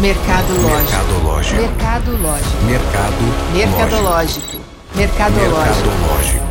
Mercadológico. Mercadológico. Mercado. Mercadológico. Mercadológico. Mercadológico.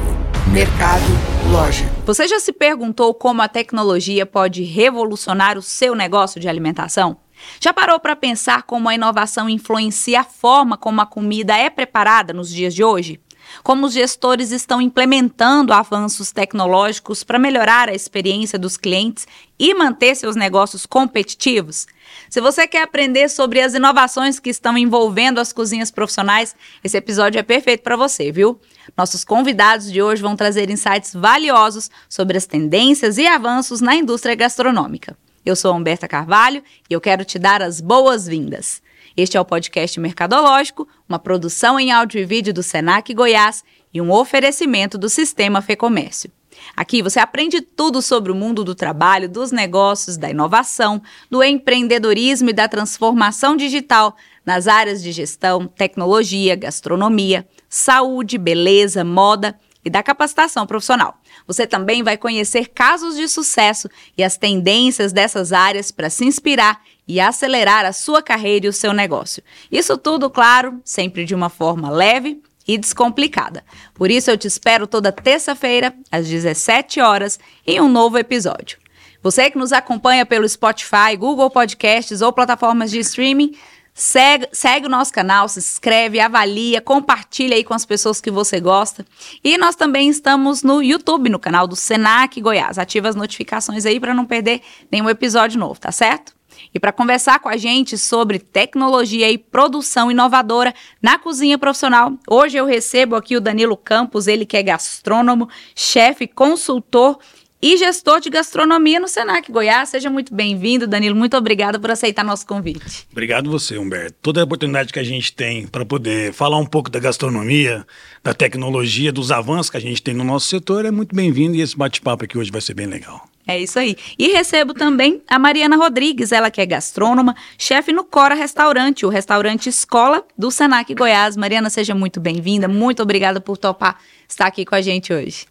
Mercadológico. Você já se perguntou como a tecnologia pode revolucionar o seu negócio de alimentação? Já parou para pensar como a inovação influencia a forma como a comida é preparada nos dias de hoje? Como os gestores estão implementando avanços tecnológicos para melhorar a experiência dos clientes e manter seus negócios competitivos? Se você quer aprender sobre as inovações que estão envolvendo as cozinhas profissionais, esse episódio é perfeito para você, viu? Nossos convidados de hoje vão trazer insights valiosos sobre as tendências e avanços na indústria gastronômica. Eu sou Humberta Carvalho e eu quero te dar as boas-vindas. Este é o podcast Mercadológico, uma produção em áudio e vídeo do Senac Goiás e um oferecimento do Sistema Fecomércio. Aqui você aprende tudo sobre o mundo do trabalho, dos negócios, da inovação, do empreendedorismo e da transformação digital nas áreas de gestão, tecnologia, gastronomia, saúde, beleza, moda e da capacitação profissional. Você também vai conhecer casos de sucesso e as tendências dessas áreas para se inspirar e acelerar a sua carreira e o seu negócio. Isso tudo, claro, sempre de uma forma leve e descomplicada. Por isso eu te espero toda terça-feira às 17 horas em um novo episódio. Você que nos acompanha pelo Spotify, Google Podcasts ou plataformas de streaming, Segue, segue, o nosso canal, se inscreve, avalia, compartilha aí com as pessoas que você gosta. E nós também estamos no YouTube, no canal do Senac Goiás. Ativa as notificações aí para não perder nenhum episódio novo, tá certo? E para conversar com a gente sobre tecnologia e produção inovadora na cozinha profissional, hoje eu recebo aqui o Danilo Campos, ele que é gastrônomo, chefe, consultor e gestor de gastronomia no Senac Goiás. Seja muito bem-vindo, Danilo. Muito obrigada por aceitar nosso convite. Obrigado você, Humberto. Toda a oportunidade que a gente tem para poder falar um pouco da gastronomia, da tecnologia, dos avanços que a gente tem no nosso setor é muito bem-vindo e esse bate-papo aqui hoje vai ser bem legal. É isso aí. E recebo também a Mariana Rodrigues, ela que é gastrônoma, chefe no Cora Restaurante, o restaurante escola do Senac Goiás. Mariana, seja muito bem-vinda. Muito obrigada por topar estar aqui com a gente hoje.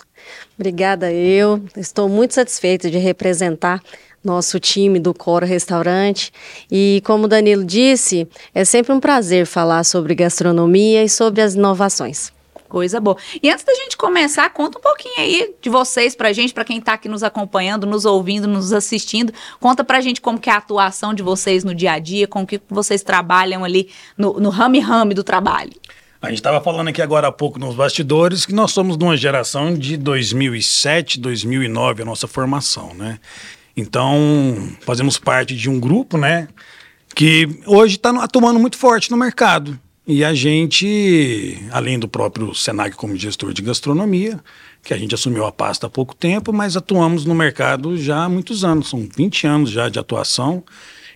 Obrigada eu. Estou muito satisfeita de representar nosso time do Cora Restaurante. E como o Danilo disse, é sempre um prazer falar sobre gastronomia e sobre as inovações. Coisa boa. E antes da gente começar, conta um pouquinho aí de vocês pra gente, pra quem tá aqui nos acompanhando, nos ouvindo, nos assistindo. Conta pra gente como que é a atuação de vocês no dia a dia, com que vocês trabalham ali no, no rame-rame do trabalho. A gente estava falando aqui agora há pouco nos bastidores que nós somos de uma geração de 2007, 2009, a nossa formação, né? Então, fazemos parte de um grupo, né? Que hoje está atuando muito forte no mercado. E a gente, além do próprio Senac como gestor de gastronomia, que a gente assumiu a pasta há pouco tempo, mas atuamos no mercado já há muitos anos, são 20 anos já de atuação,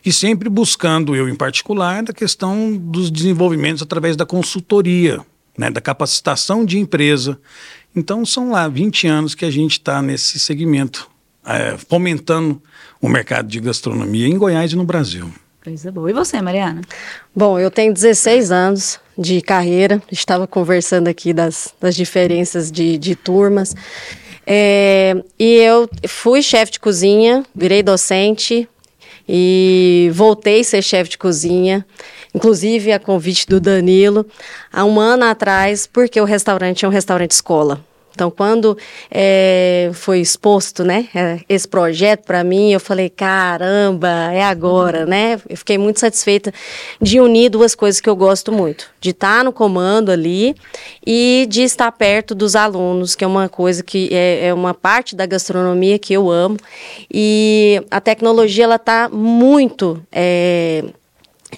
e sempre buscando, eu em particular, a questão dos desenvolvimentos através da consultoria, né, da capacitação de empresa. Então são lá 20 anos que a gente está nesse segmento, é, fomentando o mercado de gastronomia em Goiás e no Brasil. Coisa boa. E você, Mariana? Bom, eu tenho 16 anos de carreira, estava conversando aqui das, das diferenças de, de turmas. É, e eu fui chefe de cozinha, virei docente e voltei a ser chefe de cozinha, inclusive a convite do Danilo, há um ano atrás, porque o restaurante é um restaurante escola. Então, quando é, foi exposto, né, é, esse projeto para mim, eu falei, caramba, é agora, né? Eu fiquei muito satisfeita de unir duas coisas que eu gosto muito, de estar no comando ali e de estar perto dos alunos, que é uma coisa que é, é uma parte da gastronomia que eu amo. E a tecnologia ela está muito é,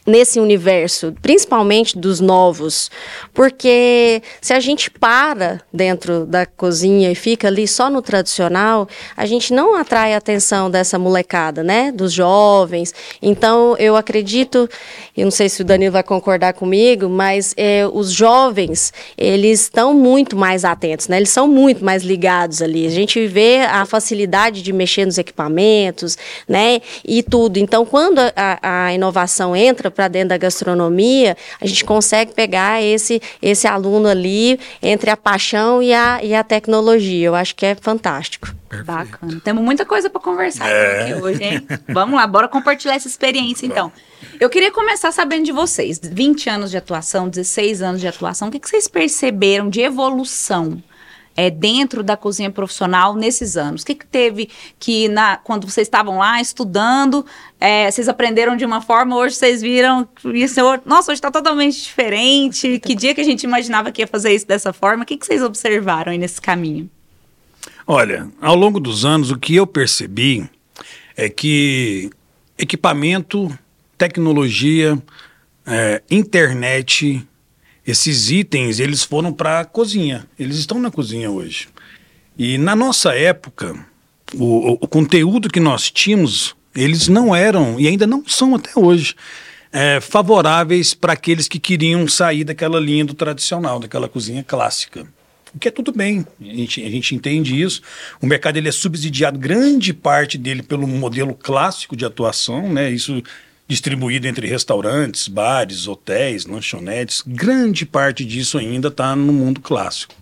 nesse universo, principalmente dos novos, porque se a gente para dentro da cozinha e fica ali só no tradicional, a gente não atrai a atenção dessa molecada, né, dos jovens. Então, eu acredito, eu não sei se o Danilo vai concordar comigo, mas é, os jovens, eles estão muito mais atentos, né, eles são muito mais ligados ali. A gente vê a facilidade de mexer nos equipamentos, né, e tudo. Então, quando a, a inovação entra entra para dentro da gastronomia, a gente consegue pegar esse, esse aluno ali entre a paixão e a, e a tecnologia. Eu acho que é fantástico. Perfeito. Bacana. Temos muita coisa para conversar é. aqui hoje, hein? Vamos lá, bora compartilhar essa experiência então. Eu queria começar sabendo de vocês. 20 anos de atuação, 16 anos de atuação, o que, que vocês perceberam de evolução é, dentro da cozinha profissional nesses anos? O que, que teve que, na, quando vocês estavam lá estudando, é, vocês aprenderam de uma forma, hoje vocês viram isso, nossa, hoje está totalmente diferente. Que dia que a gente imaginava que ia fazer isso dessa forma? O que, que vocês observaram aí nesse caminho? Olha, ao longo dos anos, o que eu percebi é que equipamento, tecnologia, é, internet, esses itens, eles foram para a cozinha. Eles estão na cozinha hoje. E na nossa época, o, o, conteúdo que nós tínhamos, eles não eram, e ainda não são até hoje, é, favoráveis para aqueles que queriam sair daquela linha do tradicional, daquela cozinha clássica. O que é tudo bem, a gente, a gente entende isso. O mercado ele é subsidiado, grande parte dele, pelo modelo clássico de atuação, né? Isso distribuído entre restaurantes, bares, hotéis, lanchonetes. Grande parte disso ainda está no mundo clássico.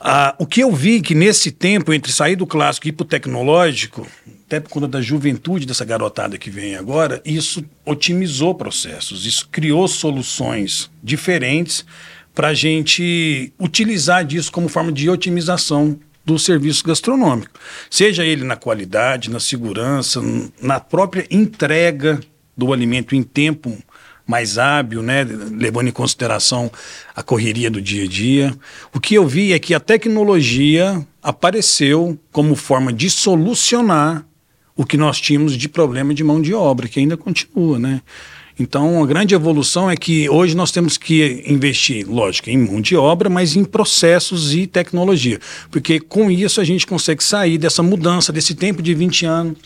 Ah, o que eu vi que nesse tempo, entre sair do clássico e ir para o tecnológico, até por conta da juventude dessa garotada que vem agora, isso otimizou processos, isso criou soluções diferentes para a gente utilizar disso como forma de otimização do serviço gastronômico, seja ele na qualidade, na segurança, na própria entrega do alimento em tempo mais hábil, né, levando em consideração a correria do dia a dia. O que eu vi é que a tecnologia apareceu como forma de solucionar o que nós tínhamos de problema de mão de obra, que ainda continua, né? Então, a grande evolução é que hoje nós temos que investir, lógico, em mão de obra, mas em processos e tecnologia. Porque com isso a gente consegue sair dessa mudança, desse tempo de 20 anos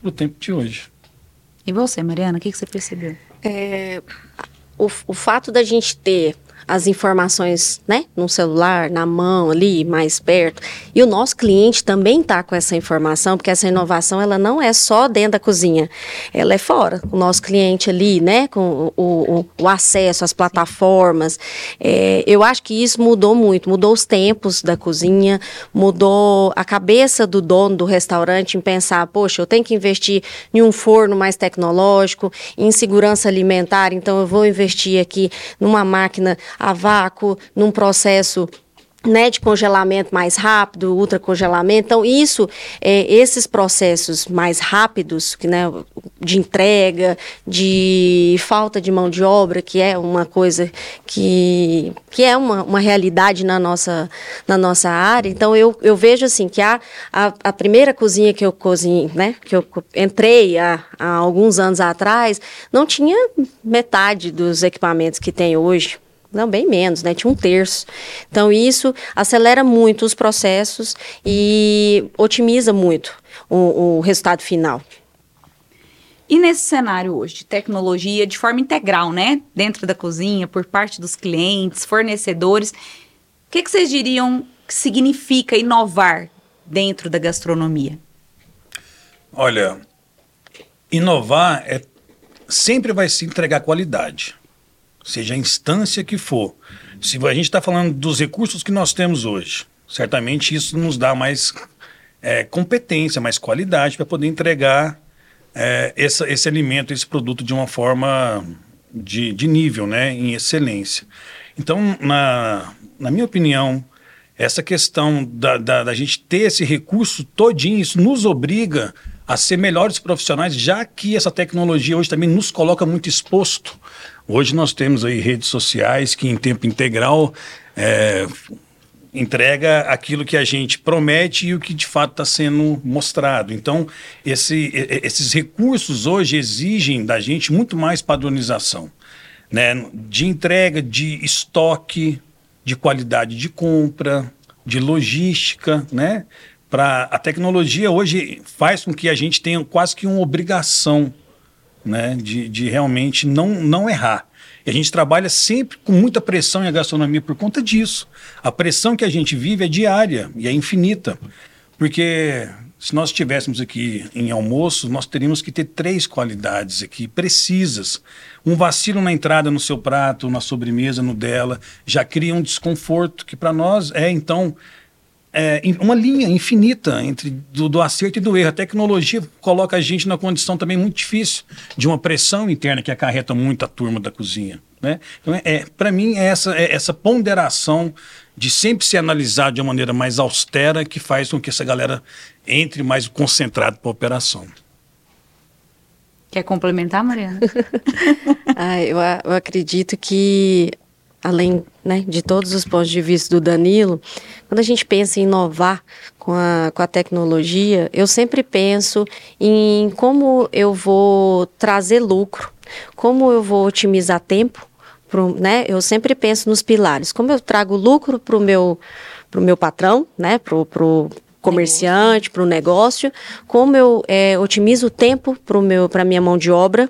para o tempo de hoje. E você, Mariana, o que, que você percebeu? É, o, o fato da gente ter as informações, né, no celular, na mão ali, mais perto. E o nosso cliente também está com essa informação, porque essa inovação ela não é só dentro da cozinha, ela é fora. O nosso cliente ali, né, com o, o, o acesso às plataformas. É, eu acho que isso mudou muito, mudou os tempos da cozinha, mudou a cabeça do dono do restaurante em pensar, poxa, eu tenho que investir em um forno mais tecnológico, em segurança alimentar, então eu vou investir aqui numa máquina a vácuo, num processo né, de congelamento mais rápido, ultracongelamento. Então, isso, é, esses processos mais rápidos, que, né, de entrega, de falta de mão de obra, que é uma coisa que, que é uma, uma realidade na nossa, na nossa área. Então, eu, eu vejo assim que a, a, a primeira cozinha que eu cozinhei, né, que eu entrei há, há alguns anos atrás, não tinha metade dos equipamentos que tem hoje. Não, bem menos, né? Tinha um terço. Então, isso acelera muito os processos e otimiza muito o, o resultado final. E nesse cenário hoje de tecnologia de forma integral, né? Dentro da cozinha, por parte dos clientes, fornecedores, o que, que vocês diriam que significa inovar dentro da gastronomia? Olha, inovar é sempre vai se entregar qualidade seja a instância que for. Se a gente está falando dos recursos que nós temos hoje, certamente isso nos dá mais é, competência, mais qualidade para poder entregar é, esse alimento, esse produto de uma forma de, de nível, né, em excelência. Então, na, na minha opinião, essa questão da, da, da gente ter esse recurso todinho, isso nos obriga a ser melhores profissionais, já que essa tecnologia hoje também nos coloca muito exposto Hoje nós temos aí redes sociais que em tempo integral é, entrega aquilo que a gente promete e o que de fato está sendo mostrado. Então, esse, esses recursos hoje exigem da gente muito mais padronização, né? de entrega, de estoque, de qualidade de compra, de logística, né? Para a tecnologia hoje faz com que a gente tenha quase que uma obrigação né, de, de realmente não, não errar. E a gente trabalha sempre com muita pressão em gastronomia por conta disso. A pressão que a gente vive é diária e é infinita. Porque Se nós estivéssemos aqui em almoço, nós teríamos que ter três qualidades aqui precisas. Um vacilo na entrada no seu prato, na sobremesa, no dela, já cria um desconforto que para nós é então é, uma linha infinita entre do, do, acerto e do erro. A tecnologia coloca a gente na condição também muito difícil de uma pressão interna que acarreta muito a turma da cozinha. Né? Então, é, é para mim, é essa, é essa ponderação de sempre ser analisado de uma maneira mais austera que faz com que essa galera entre mais concentrado para a operação. Quer complementar, Mariana? ah, eu, eu acredito que além né, de todos os pontos de vista do Danilo, quando a gente pensa em inovar com a, com a tecnologia, eu sempre penso em como eu vou trazer lucro, como eu vou otimizar tempo, pro, né? Eu sempre penso nos pilares, como eu trago lucro para o meu, meu patrão, né? Pro, pro, comerciante, para o negócio, como eu é, otimizo o tempo para a minha mão de obra,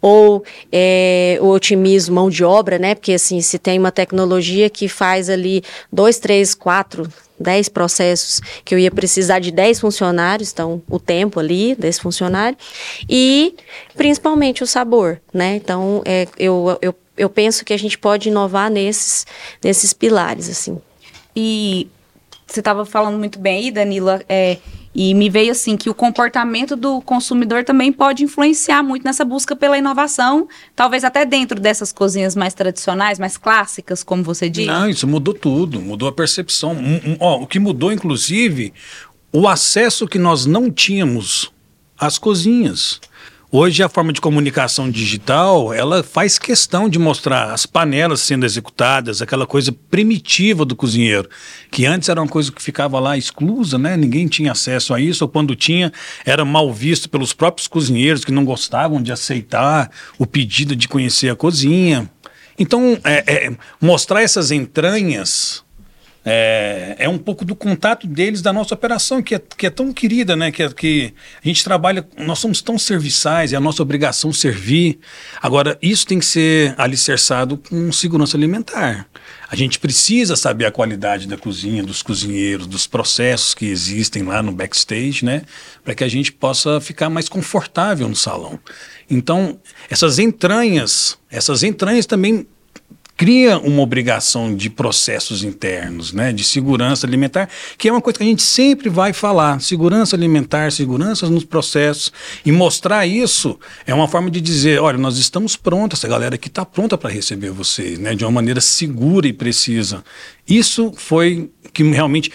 ou é, eu otimizo mão de obra, né? Porque assim, se tem uma tecnologia que faz ali dois, três, quatro, dez processos que eu ia precisar de dez funcionários, então o tempo ali desse funcionário, e principalmente o sabor, né? Então é, eu, eu, eu penso que a gente pode inovar nesses, nesses pilares, assim. E você estava falando muito bem aí, Danila, é, e me veio assim que o comportamento do consumidor também pode influenciar muito nessa busca pela inovação, talvez até dentro dessas cozinhas mais tradicionais, mais clássicas, como você disse. Não, isso mudou tudo, mudou a percepção. Um, um, ó, o que mudou, inclusive, o acesso que nós não tínhamos às cozinhas. Hoje a forma de comunicação digital, ela faz questão de mostrar as panelas sendo executadas, aquela coisa primitiva do cozinheiro, que antes era uma coisa que ficava lá exclusa, né? Ninguém tinha acesso a isso, ou quando tinha, era mal visto pelos próprios cozinheiros que não gostavam de aceitar o pedido de conhecer a cozinha. Então, é, é, mostrar essas entranhas é, é um pouco do contato deles da nossa operação, que é, que é tão querida, né? Que, é, que a gente trabalha, nós somos tão serviçais, é a nossa obrigação servir. Agora, isso tem que ser alicerçado com segurança alimentar. A gente precisa saber a qualidade da cozinha, dos cozinheiros, dos processos que existem lá no backstage, né? Para que a gente possa ficar mais confortável no salão. Então, essas entranhas, essas entranhas também cria uma obrigação de processos internos, né, de segurança alimentar, que é uma coisa que a gente sempre vai falar, segurança alimentar, segurança nos processos, e mostrar isso é uma forma de dizer, olha, nós estamos prontos, essa galera aqui está pronta para receber vocês, né, de uma maneira segura e precisa. Isso foi que realmente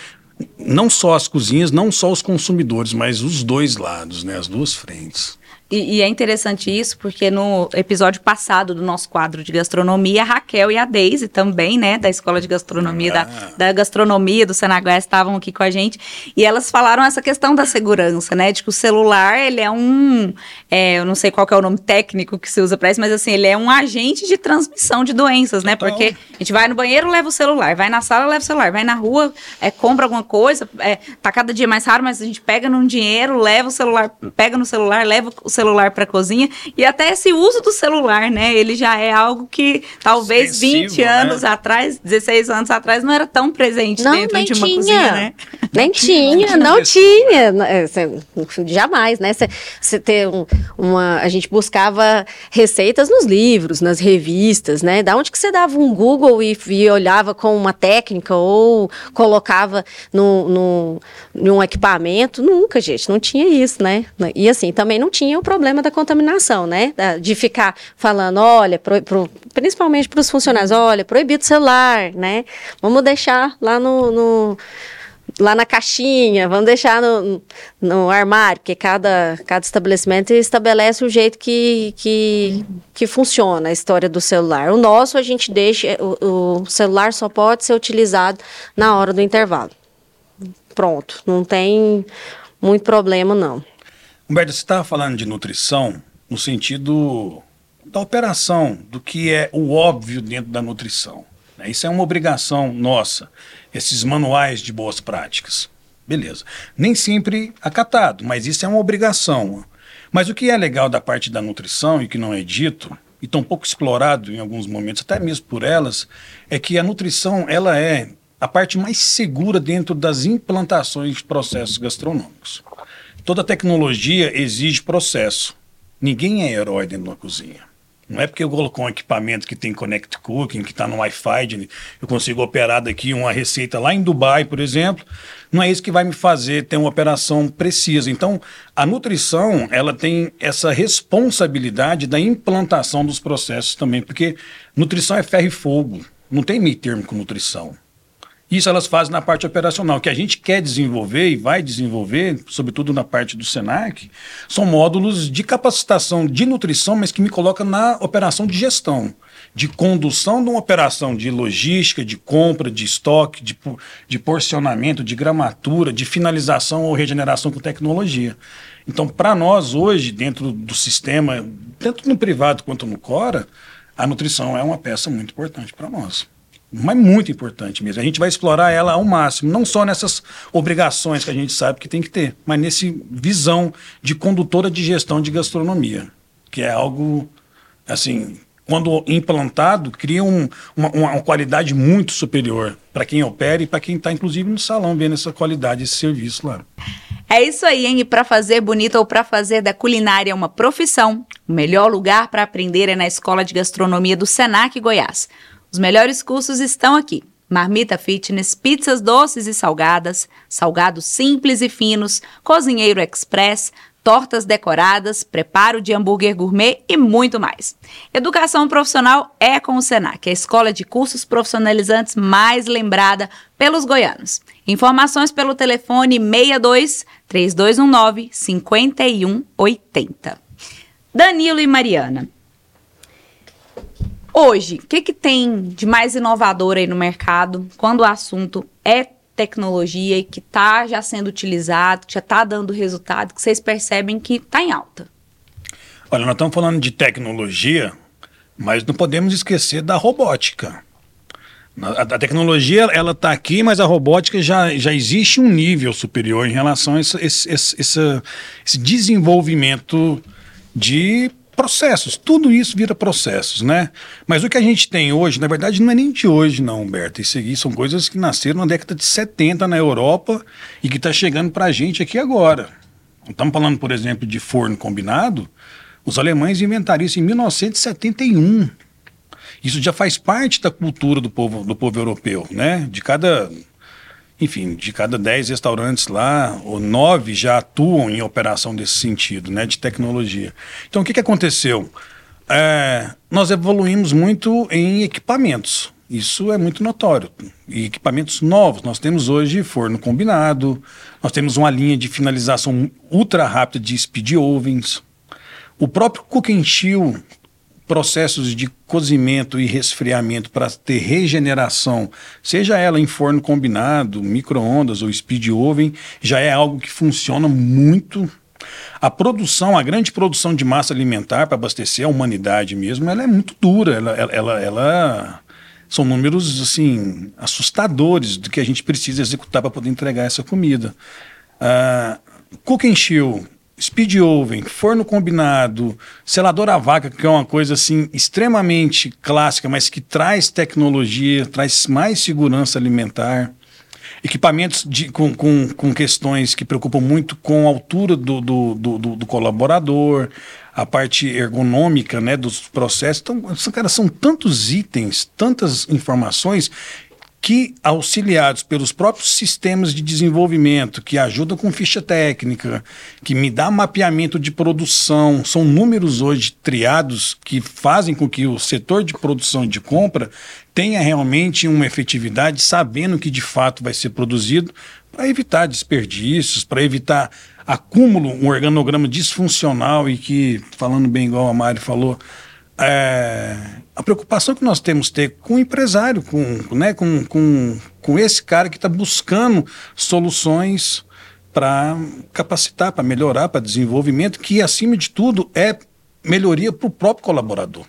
não só as cozinhas, não só os consumidores, mas os dois lados, né, as duas frentes. E, e, é interessante isso, porque no episódio passado do nosso quadro de gastronomia, a Raquel e a Deise também, né, da Escola de Gastronomia, ah. da, da Gastronomia do Senagués, estavam aqui com a gente, e elas falaram essa questão da segurança, né, de que o celular, ele é um, é, eu não sei qual é o nome técnico que se usa para isso, mas assim, ele é um agente de transmissão de doenças, né, porque a gente vai no banheiro, leva o celular, vai na sala, leva o celular, vai na rua, é, compra alguma coisa, é, tá cada dia mais raro, mas a gente pega num dinheiro, leva o celular, pega no celular, leva o celular para a cozinha e até esse uso do celular, né? Ele já é algo que talvez Extensivo, 20 né? anos né? atrás, 16 anos atrás não era tão presente não, dentro de uma tinha. cozinha, né? Nem tinha, não tinha, é, jamais, né? Você ter um, uma, a gente buscava receitas nos livros, nas revistas, né? Da onde que você dava um Google e, e olhava com uma técnica ou colocava no, no, num equipamento? Nunca, gente, não tinha isso, né? E assim, também não tinha o problema da contaminação, né? De ficar falando, olha, pro, pro, principalmente para os funcionários, olha, proibido celular, né? Vamos deixar lá no, no lá na caixinha, vamos deixar no, no armário, porque cada, cada estabelecimento estabelece o jeito que, que, que funciona a história do celular. O nosso, a gente deixa, o, o celular só pode ser utilizado na hora do intervalo. Pronto, não tem muito problema, não. Humberto, você estava falando de nutrição no sentido da operação, do que é o óbvio dentro da nutrição. Né? Isso é uma obrigação nossa, esses manuais de boas práticas. Beleza. Nem sempre acatado, mas isso é uma obrigação. Mas o que é legal da parte da nutrição e que não é dito, e tão pouco explorado em alguns momentos, até mesmo por elas, é que a nutrição ela é a parte mais segura dentro das implantações de processos gastronômicos. Toda tecnologia exige processo. Ninguém é herói dentro de uma cozinha. Não é porque eu coloco um equipamento que tem Connect Cooking, que está no Wi-Fi, eu consigo operar daqui uma receita lá em Dubai, por exemplo. Não é isso que vai me fazer ter uma operação precisa. Então, a nutrição, ela tem essa responsabilidade da implantação dos processos também, porque nutrição é ferro e fogo. Não tem meio termo com nutrição. Isso elas fazem na parte operacional. O que a gente quer desenvolver e vai desenvolver, sobretudo na parte do SENAC, são módulos de capacitação de nutrição, mas que me coloca na operação de gestão, de condução de uma operação de logística, de compra, de estoque, de, de porcionamento, de gramatura, de finalização ou regeneração com tecnologia. Então, para nós hoje, dentro do sistema, tanto no privado quanto no Cora, a nutrição é uma peça muito importante para nós mas muito importante mesmo. A gente vai explorar ela ao máximo, não só nessas obrigações que a gente sabe que tem que ter, mas nesse visão de condutora de gestão de gastronomia, que é algo assim, quando implantado, cria um, uma, uma, qualidade muito superior para quem opera e para quem está, inclusive, no salão vendo essa qualidade, esse serviço lá. É isso aí, hein? E para fazer bonito ou para fazer da culinária uma profissão, o melhor lugar para aprender é na Escola de Gastronomia do Senac Goiás. Os melhores cursos estão aqui. Marmita Fitness, pizzas doces e salgadas, salgados simples e finos, cozinheiro express, tortas decoradas, preparo de hambúrguer gourmet e muito mais. Educação profissional é com o Senac, a escola de cursos profissionalizantes mais lembrada pelos goianos. Informações pelo telefone 62 3219 5180. Danilo e Mariana. Hoje, o que, que tem de mais inovador aí no mercado quando o assunto é tecnologia e que está já sendo utilizado, que já está dando resultado, que vocês percebem que está em alta? Olha, nós estamos falando de tecnologia, mas não podemos esquecer da robótica. A, tecnologia ela está aqui, mas a robótica já, já existe um nível superior em relação a esse, esse, esse, esse desenvolvimento de processos, tudo isso vira processos, né? Mas o que a gente tem hoje, na verdade, não é nem de hoje, não, Humberto. Isso aqui são coisas que nasceram na década de 70 na Europa e que está chegando para a gente aqui agora. Estamos falando, por exemplo, de forno combinado. Os alemães inventaram isso em 1971. Isso já faz parte da cultura do povo, do povo europeu, né? De cada enfim, de cada 10 restaurantes lá, ou 9 já atuam em operação desse sentido, né, de tecnologia. Então, o que, que aconteceu? É, nós evoluímos muito em equipamentos. Isso é muito notório. E equipamentos novos. Nós temos hoje forno combinado, nós temos uma linha de finalização ultra rápida de speed ovens. O próprio cook and chill processos de cozimento e resfriamento para ter regeneração, seja ela em forno combinado, micro-ondas ou speed oven, já é algo que funciona muito. A produção, a grande produção de massa alimentar para abastecer a humanidade mesmo, ela é muito dura. Ela, ela, ela, são números assim assustadores do que a gente precisa executar para poder entregar essa comida. Uh, cook and chill speed oven, forno combinado, selador a vaca, que é uma coisa assim extremamente clássica, mas que traz tecnologia, traz mais segurança alimentar. Equipamentos de, com, com, com questões que preocupam muito com a altura do, do, do, do colaborador, a parte ergonômica né, dos processos. Então, cara, são tantos itens, tantas informações que, auxiliados pelos próprios sistemas de desenvolvimento, que ajudam com ficha técnica, que me dá mapeamento de produção, são números hoje triados que fazem com que o setor de produção e de compra tenha realmente uma efetividade, sabendo que de fato vai ser produzido, para evitar desperdícios, para evitar acúmulo, um organograma disfuncional e que, falando bem igual a Mari falou, é, a preocupação que nós temos ter com o empresário, com, né, com, com, com esse cara que está buscando soluções para capacitar, para melhorar, para desenvolvimento, que acima de tudo é melhoria para o próprio colaborador.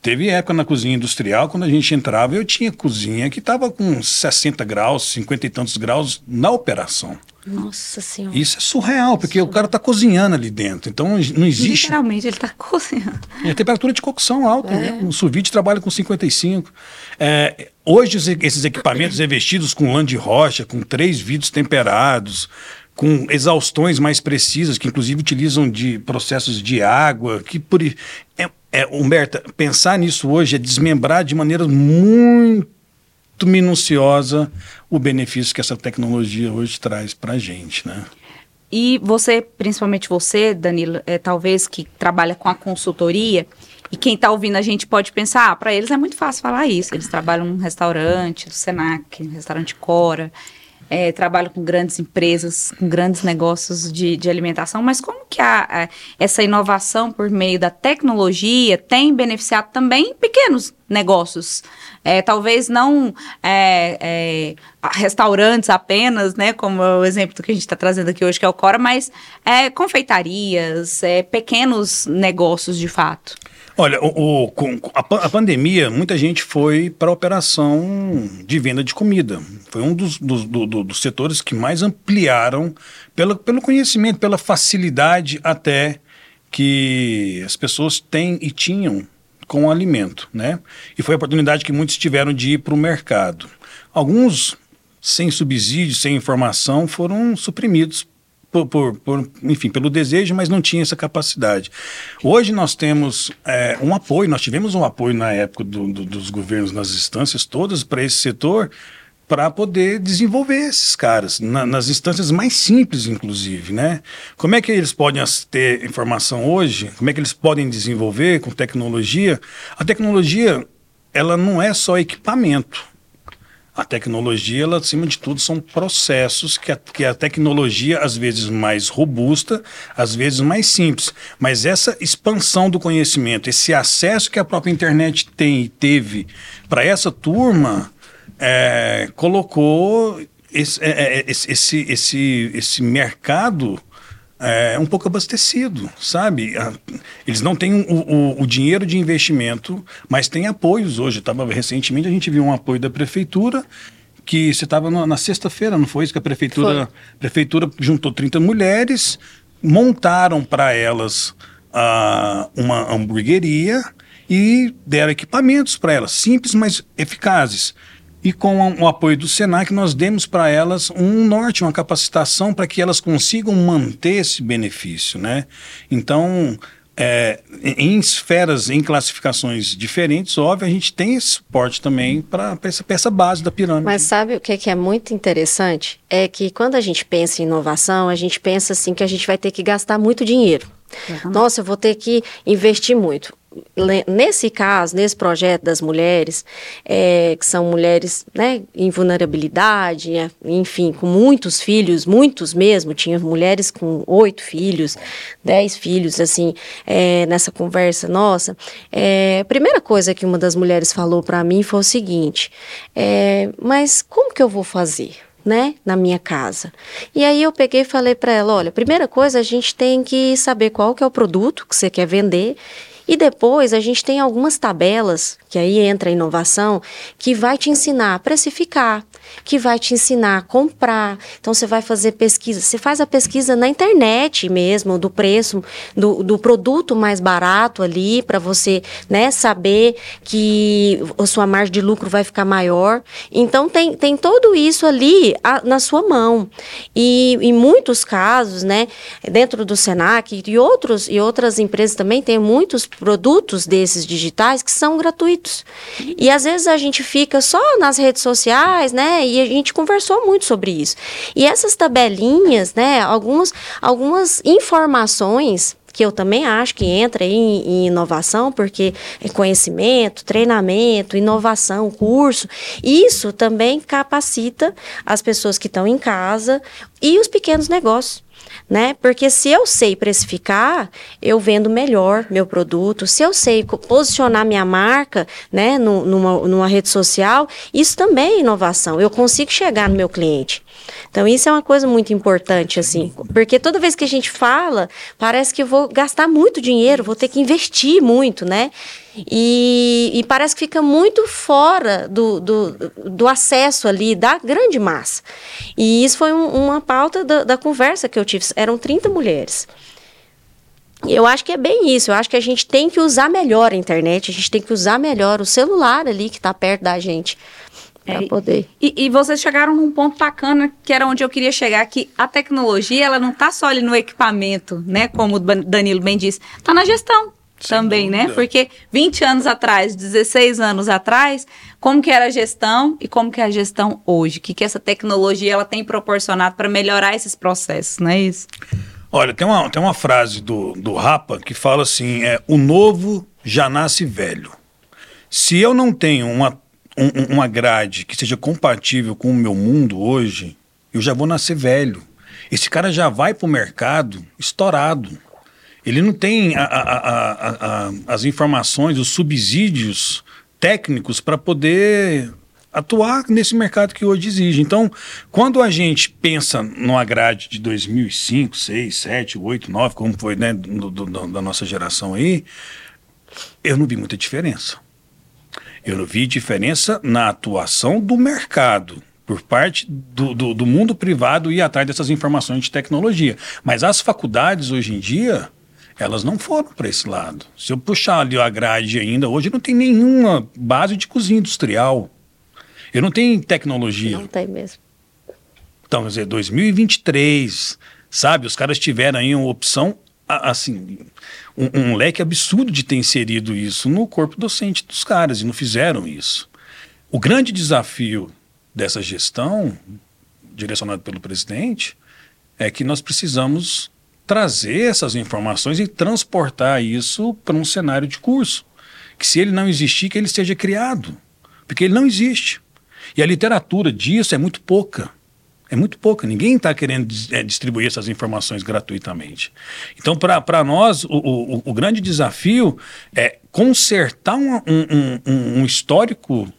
Teve época na cozinha industrial, quando a gente entrava, eu tinha cozinha que estava com 60 graus, 50 e tantos graus na operação. Nossa Senhora. Isso é surreal, porque o cara está cozinhando ali dentro. Então não existe. Literalmente, ele está cozinhando. É temperatura de cocção alta. É. Né? O sous trabalha com 55. É, hoje, esses equipamentos revestidos com lã de rocha, com três vidros temperados, com exaustões mais precisas, que inclusive utilizam de processos de água, que por é, é, Humberta, pensar nisso hoje é desmembrar de maneira muito minuciosa o benefício que essa tecnologia hoje traz para a gente, né? E você, principalmente você, Danilo, é, talvez que trabalha com a consultoria, e quem está ouvindo a gente pode pensar, ah, para eles é muito fácil falar isso. Eles trabalham num restaurante do Senac, um restaurante Cora, é, trabalham com grandes empresas, com grandes negócios de, de alimentação, mas como que a, a, essa inovação por meio da tecnologia tem beneficiado também pequenos negócios? É, talvez não é, é, restaurantes apenas, né, como o exemplo que a gente está trazendo aqui hoje, que é o Cora, mas é, confeitarias, é, pequenos negócios de fato. Olha, o, o a, a, pandemia, muita gente foi para a operação de venda de comida. Foi um dos, dos, do, do, dos setores que mais ampliaram pelo, pelo conhecimento, pela facilidade até que as pessoas têm e tinham com o alimento, né? E foi a oportunidade que muitos tiveram de ir para o mercado. Alguns, sem subsídio, sem informação, foram suprimidos por, por, por, enfim, pelo desejo, mas não tinha essa capacidade. Hoje nós temos é, um apoio, nós tivemos um apoio na época do, do, dos governos nas instâncias todas para esse setor, para poder desenvolver esses caras, na, nas instâncias mais simples, inclusive, né? Como é que eles podem ter informação hoje? Como é que eles podem desenvolver com tecnologia? A tecnologia, ela não é só equipamento, a tecnologia, ela, acima de tudo, são processos que a, que a tecnologia, às vezes mais robusta, às vezes mais simples. Mas essa expansão do conhecimento, esse acesso que a própria internet tem e teve para essa turma, é, colocou esse, é, é esse, esse, esse, esse mercado é, um pouco abastecido, sabe? Eles não têm o, o, o dinheiro de investimento, mas têm apoios hoje. Tava, recentemente a gente viu um apoio da prefeitura que você estava na, na sexta-feira, não foi isso que a prefeitura, a prefeitura juntou 30 mulheres, montaram para elas uh, uma hamburgueria e deram equipamentos para elas, simples, mas eficazes e com o apoio do Senac nós demos para elas um norte, uma capacitação para que elas consigam manter esse benefício, né? Então, é, em esferas, em classificações diferentes, óbvio, a gente tem esse suporte também para essa peça base da pirâmide. Mas sabe o que é muito interessante? É que quando a gente pensa em inovação, a gente pensa assim que a gente vai ter que gastar muito dinheiro. Uhum. Nossa, eu vou ter que investir muito nesse caso, nesse projeto das mulheres, é, que são mulheres né, em vulnerabilidade, é, enfim, com muitos filhos, muitos mesmo, tinha mulheres com oito filhos, dez filhos, assim, é, nessa conversa nossa. É, a primeira coisa que uma das mulheres falou para mim foi o seguinte: é, mas como que eu vou fazer? né, na minha casa. E aí eu peguei e falei para ela, olha, primeira coisa a gente tem que saber qual que é o produto que você quer vender e depois a gente tem algumas tabelas, que aí entra a inovação, que vai te ensinar a precificar, que vai te ensinar a comprar. Então você vai fazer pesquisa, você faz a pesquisa na internet mesmo, do preço do, do produto mais barato ali, para você né, saber que a sua margem de lucro vai ficar maior. Então tem, tem tudo isso ali a, na sua mão. E em muitos casos, né, dentro do Senac e outros e outras empresas também tem muitos produtos desses digitais que são gratuitos. E às vezes a gente fica só nas redes sociais, né? E a gente conversou muito sobre isso. E essas tabelinhas, né? Algumas, algumas informações que eu também acho que entra em, em, inovação, porque é conhecimento, treinamento, inovação, curso, isso também capacita as pessoas que estão em casa e os pequenos negócios né? Porque se eu sei precificar, eu vendo melhor meu produto. Se eu sei posicionar minha marca, né, numa, numa rede social, isso também é inovação. Eu consigo chegar no meu cliente. Então, isso é uma coisa muito importante, assim, porque toda vez que a gente fala, parece que eu vou gastar muito dinheiro, vou ter que investir muito, né? E, e parece que fica muito fora do, do, do, acesso ali da grande massa. E isso foi um, uma pauta da, da conversa que eu tive. Eram 30 mulheres. Eu acho que é bem isso. Eu acho que a gente tem que usar melhor a internet, a gente tem que usar melhor o celular ali que está perto da gente para poder. E, e, vocês chegaram num ponto bacana, que era onde eu queria chegar, que a tecnologia, ela não está só ali no equipamento, né? Como o Danilo bem disse, está na gestão Sem também, né? dúvida. né? Porque 20 anos atrás, 16 anos atrás, como que era a gestão e como que é a gestão hoje? O que, que essa tecnologia ela tem proporcionado para melhorar esses processos, não é isso? Olha, tem uma, tem uma frase do, do Rapa que fala assim: é, o novo já nasce velho. Se eu não tenho uma um, uma grade que seja compatível com o meu mundo hoje, eu já vou nascer velho. Esse cara já vai para o mercado estourado. Ele não tem a, a, a, as informações, os subsídios técnicos para poder atuar nesse mercado que hoje exige. Então, quando a gente pensa numa grade de 2005, 6, 7, 8, 9, como foi né, do, do, da nossa geração aí, eu não vi muita diferença. Eu não vi diferença na atuação do mercado por parte do, do, do mundo privado ir atrás dessas informações de tecnologia. Mas as faculdades hoje em dia, elas não foram para esse lado. Se eu puxar ali a grade ainda, hoje não tem nenhuma base de cozinha industrial. Eu não tenho tecnologia. Não tem mesmo. Então, quer dizer, 2023, sabe? Os caras tiveram aí uma opção, assim, um, um, leque absurdo de ter inserido isso no corpo docente dos caras e não fizeram isso. O grande desafio dessa gestão, direcionado pelo presidente, é que nós precisamos trazer essas informações e transportar isso para um cenário de curso. Que se ele não existir, que ele seja criado. Porque ele não existe. E a literatura disso é muito pouca. É muito pouca. Ninguém está querendo é, distribuir essas informações gratuitamente. Então, para nós, o, o, o, grande desafio é consertar um, um, um, um histórico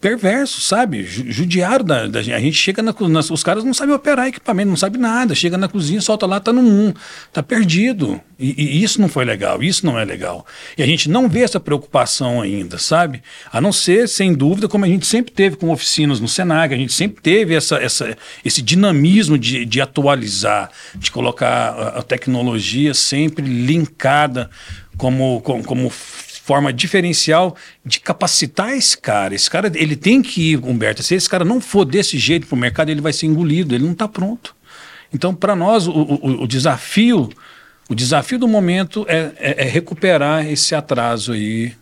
perverso, sabe? Judiaram da, da gente. A gente chega na, na, os caras não sabem operar equipamento, não sabem nada. Chega na cozinha, solta lá, tá no 1, tá perdido. E, e, isso não foi legal, isso não é legal. E a gente não vê essa preocupação ainda, sabe? A não ser, sem dúvida, como a gente sempre teve com oficinas no Senac, a gente sempre teve essa, essa, esse dinamismo de, de atualizar, de colocar a, a tecnologia sempre linkada como, como, como forma diferencial de capacitar esse cara. Esse cara, ele tem que ir, Humberto. Se esse cara não for desse jeito para o mercado, ele vai ser engolido, ele não está pronto. Então, para nós, o, o, o, desafio, o desafio do momento é, é, é, recuperar esse atraso aí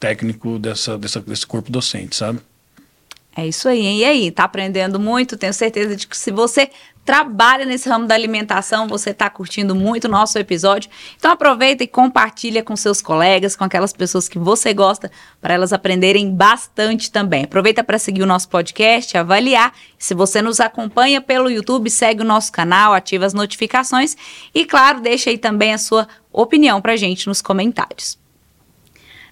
técnico dessa, dessa, desse corpo docente, sabe? É isso aí? E aí, tá aprendendo muito? Tenho certeza de que se você trabalha nesse ramo da alimentação, você está curtindo muito o nosso episódio. Então aproveita e compartilha com seus colegas, com aquelas pessoas que você gosta, para elas aprenderem bastante também. Aproveita para seguir o nosso podcast, avaliar. Se você nos acompanha pelo YouTube, segue o nosso canal, ativa as notificações e, claro, deixa aí também a sua opinião para gente nos comentários.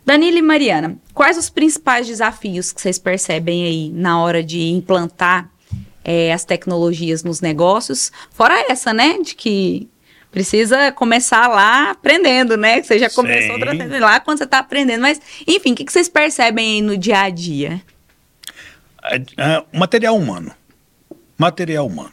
Danilo e Mariana, quais os principais desafios que vocês percebem aí na hora de implantar é, as tecnologias nos negócios. Fora essa, né? De que precisa começar lá aprendendo, né? Você já começou Sim. lá quando você está aprendendo. Mas, enfim, o que, que vocês percebem aí no dia a dia? É, é, material humano. Material humano.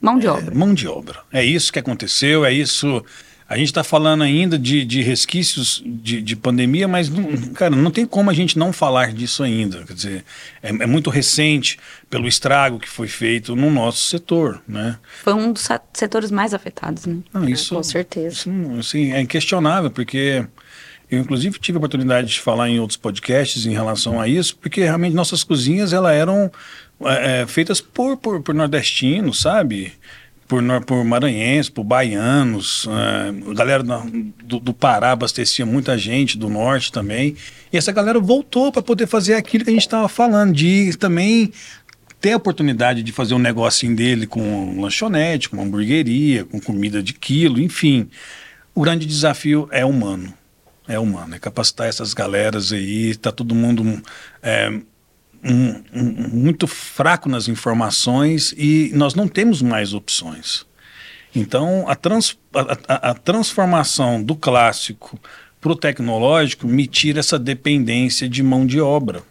Mão de obra. É, mão de obra. É isso que aconteceu, é isso a gente está falando ainda de, de resquícios de, de, pandemia, mas, não, cara, não tem como a gente não falar disso ainda. Quer dizer, é, é, muito recente pelo estrago que foi feito no nosso setor, né? Foi um dos setores mais afetados, né? Não, isso, é, com certeza. Isso, assim, é inquestionável, porque eu, inclusive, tive a oportunidade de falar em outros podcasts em relação a isso, porque realmente nossas cozinhas, elas eram é, é feitas por, por, por nordestinos, sabe? Por, por maranhenses, por baianos, uh, a galera do, do, Pará abastecia muita gente, do norte também. E essa galera voltou para poder fazer aquilo que a gente estava falando, de também ter a oportunidade de fazer um negocinho dele com lanchonete, com hamburgueria, com comida de quilo, enfim. O grande desafio é humano. É humano, é capacitar essas galeras aí, tá todo mundo é, um, um, muito fraco nas informações e nós não temos mais opções. Então, a, trans, a, a, a transformação do clássico para o tecnológico me tira essa dependência de mão de obra.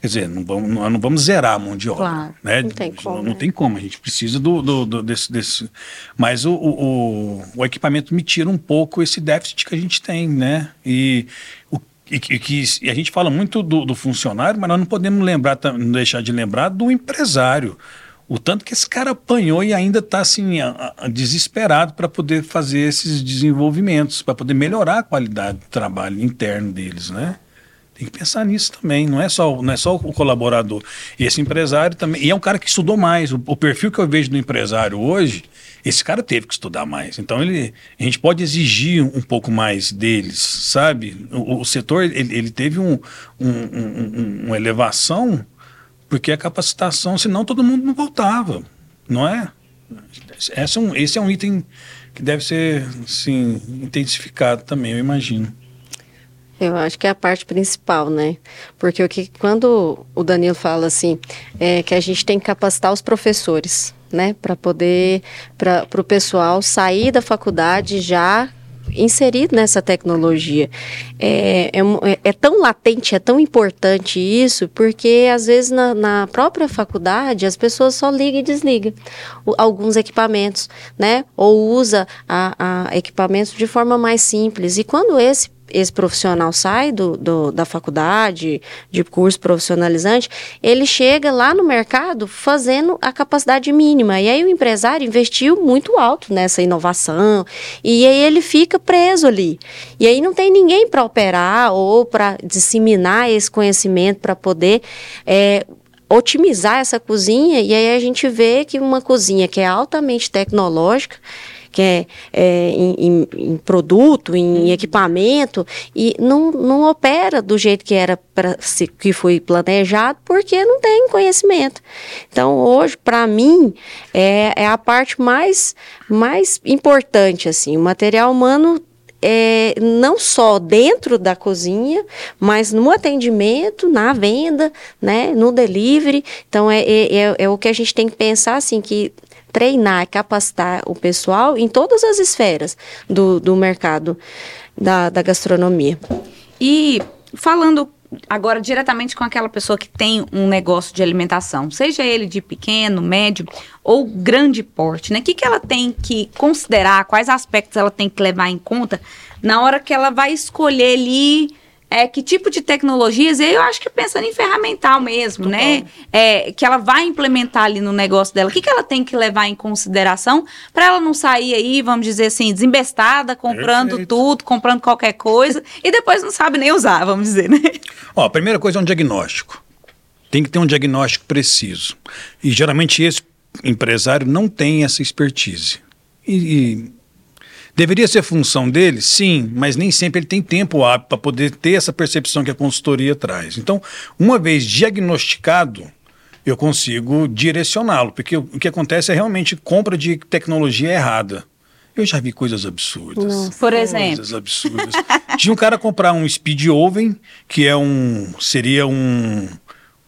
Quer dizer, não vamos, não vamos zerar a mão de obra. Claro, né? Não tem como. Não, não né? tem como, a gente precisa do, do, do desse, desse. Mas o, o, o, equipamento me tira um pouco esse déficit que a gente tem, né? E o e, que, e a gente fala muito do, do, funcionário, mas nós não podemos lembrar, não deixar de lembrar do empresário. O tanto que esse cara apanhou e ainda está assim, a, a, desesperado para poder fazer esses desenvolvimentos, para poder melhorar a qualidade do trabalho interno deles, né? Tem que pensar nisso também, não é só, não é só o colaborador. Esse empresário também, e é um cara que estudou mais. O, o perfil que eu vejo do empresário hoje, esse cara teve que estudar mais. Então ele, a gente pode exigir um pouco mais deles, sabe? O, o setor ele, ele teve um, um, um, uma elevação porque a capacitação, senão todo mundo não voltava, não é? Esse é um, esse é um item que deve ser sim, intensificado também, eu imagino. Eu acho que é a parte principal, né? Porque o que quando o Danilo fala assim, é que a gente tem que capacitar os professores, né, para poder para o pessoal sair da faculdade já inserido nessa tecnologia. É, é, é, é, tão latente, é tão importante isso, porque às vezes na, na própria faculdade as pessoas só ligam e desligam alguns equipamentos, né? Ou usa a, a equipamentos de forma mais simples. E quando esse esse profissional sai do, do, da faculdade, de curso profissionalizante, ele chega lá no mercado fazendo a capacidade mínima. E aí o empresário investiu muito alto nessa inovação, e aí ele fica preso ali. E aí não tem ninguém para operar ou para disseminar esse conhecimento para poder. É, otimizar essa cozinha e aí a gente vê que uma cozinha que é altamente tecnológica que é, é em, em, em, produto, em uhum. equipamento, e não, não opera do jeito que era para que foi planejado, porque não tem conhecimento. Então, hoje, para mim, é, é a parte mais, mais importante, assim, o material humano é, não só dentro da cozinha, mas no atendimento, na venda, né, no delivery. Então, é, é, é, é o que a gente tem que pensar, assim, que treinar, capacitar o pessoal em todas as esferas do, do mercado da, da gastronomia. E falando agora diretamente com aquela pessoa que tem um negócio de alimentação, seja ele de pequeno, médio ou grande porte, né? O que, que ela tem que considerar, quais aspectos ela tem que levar em conta na hora que ela vai escolher ali é, que tipo de tecnologias, e aí eu acho que pensando em ferramental mesmo, Muito né? É, que ela vai implementar ali no negócio dela, o que, que ela tem que levar em consideração para ela não sair aí, vamos dizer assim, desembestada, comprando Perfeito. tudo, comprando qualquer coisa, e depois não sabe nem usar, vamos dizer, né? Ó, a primeira coisa é um diagnóstico. Tem que ter um diagnóstico preciso. E geralmente esse empresário não tem essa expertise. E, e Deveria ser função dele? Sim, mas nem sempre ele tem tempo hábil para poder ter essa percepção que a consultoria traz. Então, uma vez diagnosticado, eu consigo direcioná-lo, porque o que acontece é realmente compra de tecnologia errada. Eu já vi coisas absurdas. Nossa. Por exemplo. Coisas absurdas. Tinha um cara comprar um speed oven, que é um. seria um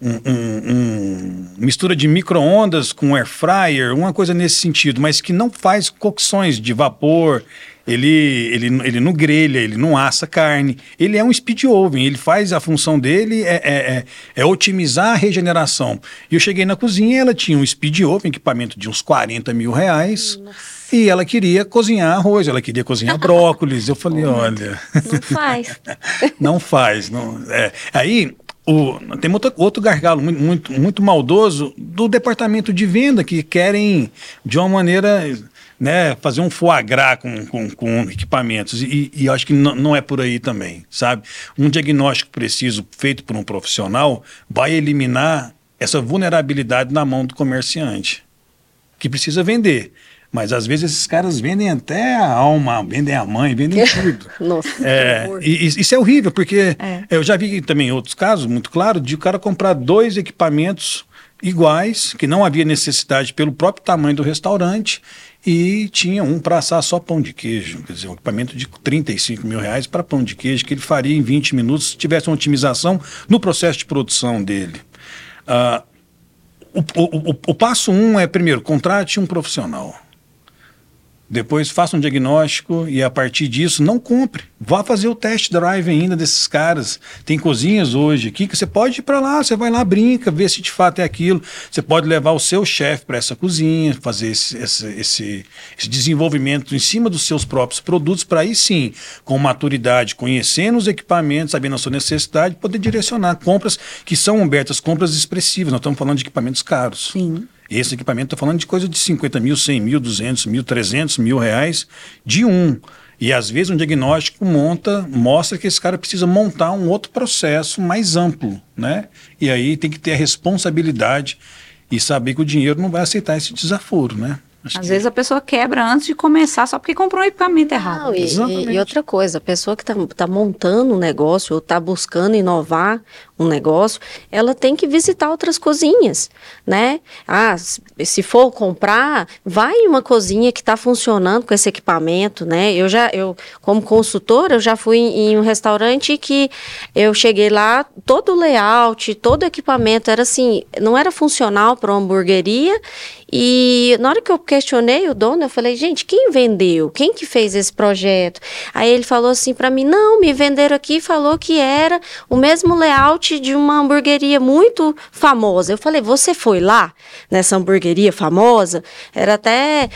um, um, mistura de micro-ondas com air fryer, uma coisa nesse sentido, mas que não faz cocções de vapor, ele, ele, ele não grelha, ele não assa carne. Ele é um speed oven, ele faz a função dele é, é, é, é otimizar a regeneração. E eu cheguei na cozinha ela tinha um speed oven, equipamento de uns 40 mil reais. Nossa. E ela queria cozinhar arroz, ela queria cozinhar brócolis. Eu falei, olha. Não faz. não faz. Não, é. Aí o, tem outro, outro gargalo muito, muito, muito maldoso do departamento de venda que querem, de uma maneira, né, fazer um foie gras com, com, com equipamentos. E, e acho que não é por aí também, sabe? Um diagnóstico preciso feito por um profissional vai eliminar essa vulnerabilidade na mão do comerciante, que precisa vender. Mas às vezes esses caras vendem até a alma, vendem a mãe, vendem tudo. Nossa, é, e, isso é horrível, porque é. eu já vi também outros casos, muito claro, de o cara comprar dois equipamentos iguais, que não havia necessidade pelo próprio tamanho do restaurante, e tinha um para assar só pão de queijo, quer dizer, um equipamento de 35 mil reais para pão de queijo, que ele faria em 20 minutos se tivesse uma otimização no processo de produção dele. Uh, o, o, o, o passo um é, primeiro, contrate um profissional Depois faça um diagnóstico e a partir disso não compre. Vá fazer o test drive ainda desses caras. Tem cozinhas hoje aqui que você pode ir para lá, você vai lá, brinca, vê se de fato é aquilo. Você pode levar o seu chefe para essa cozinha, fazer esse, esse, esse, esse, desenvolvimento em cima dos seus próprios produtos, para aí sim, com maturidade, conhecendo os equipamentos, sabendo a sua necessidade, poder direcionar compras que são, Humberto, compras expressivas. Nós estamos falando de equipamentos caros. Sim. Esse equipamento, estou falando de coisa de 50 mil, 100 mil, 200 mil, 300 mil reais de um. E às vezes um diagnóstico monta, mostra que esse cara precisa montar um outro processo mais amplo, né? E aí tem que ter a responsabilidade e saber que o dinheiro não vai aceitar esse desaforo, né? Acho Às que... vezes a pessoa quebra antes de começar só porque comprou um equipamento errado. Não, e, e, outra coisa, a pessoa que está tá montando um negócio ou está buscando inovar um negócio, ela tem que visitar outras cozinhas, né? Ah, se for comprar, vai em uma cozinha que está funcionando com esse equipamento, né? Eu já, eu como consultora, eu já fui em um restaurante que eu cheguei lá, todo o layout, todo o equipamento era assim, não era funcional para uma hamburgueria e na hora que eu questionei o dono, eu falei, gente, quem vendeu? Quem que fez esse projeto? Aí ele falou assim para mim, não, me venderam aqui, falou que era o mesmo layout de uma hamburgueria muito famosa. Eu falei, você foi lá nessa hamburgueria famosa? Era até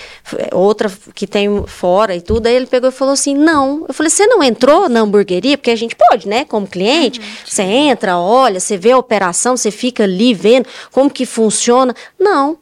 outra que tem fora e tudo. Aí ele pegou e falou assim, não. Eu falei, você não entrou na hamburgueria? Porque a gente pode, né, como cliente, uhum. você entra, olha, você vê a operação, você fica ali vendo como que funciona. Não.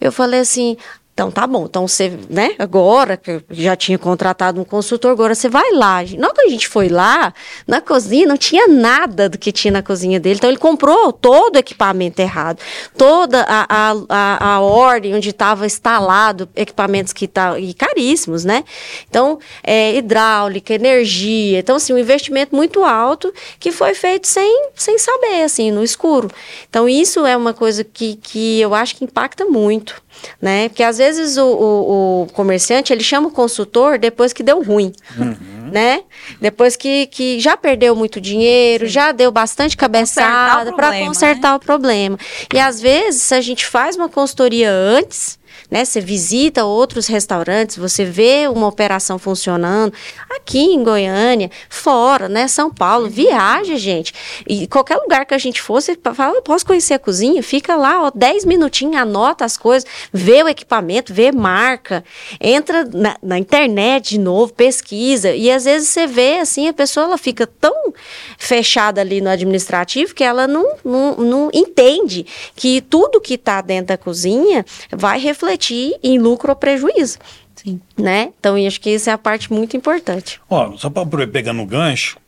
Eu falei assim: então tá bom, então você, né, agora que já tinha contratado um consultor, agora você vai lá. Hora que a gente foi lá, na cozinha, não tinha nada do que tinha na cozinha dele. Então ele comprou todo o equipamento errado, toda a, a, a, a ordem onde estava instalado equipamentos que tá, e caríssimos, né? Então, é, hidráulica, energia. Então, assim, um investimento muito alto que foi feito sem, sem saber, assim, no escuro. Então, isso é uma coisa que, que eu acho que impacta muito né? Porque às vezes o, o, o, comerciante ele chama o consultor depois que deu ruim, uhum. né? Depois que, que já perdeu muito dinheiro, Sim. já deu bastante cabeçada para consertar, né? o problema. E às vezes se a gente faz uma consultoria antes, né? Você visita outros restaurantes, você vê uma operação funcionando aqui em Goiânia, fora, né? São Paulo, viaja, gente. E qualquer lugar que a gente fosse, fala, eu posso conhecer a cozinha, fica lá, ó, 10 minutinhos, anota as coisas, vê o equipamento, vê marca, entra na, na internet de novo, pesquisa. E às vezes você vê assim, a pessoa ela fica tão fechada ali no administrativo que ela não, não, não entende que tudo que está dentro da cozinha vai refletir refletir em lucro ou prejuízo. Sim. Né? Então, eu acho que isso é a parte muito importante. Ó, só para pegar no gancho,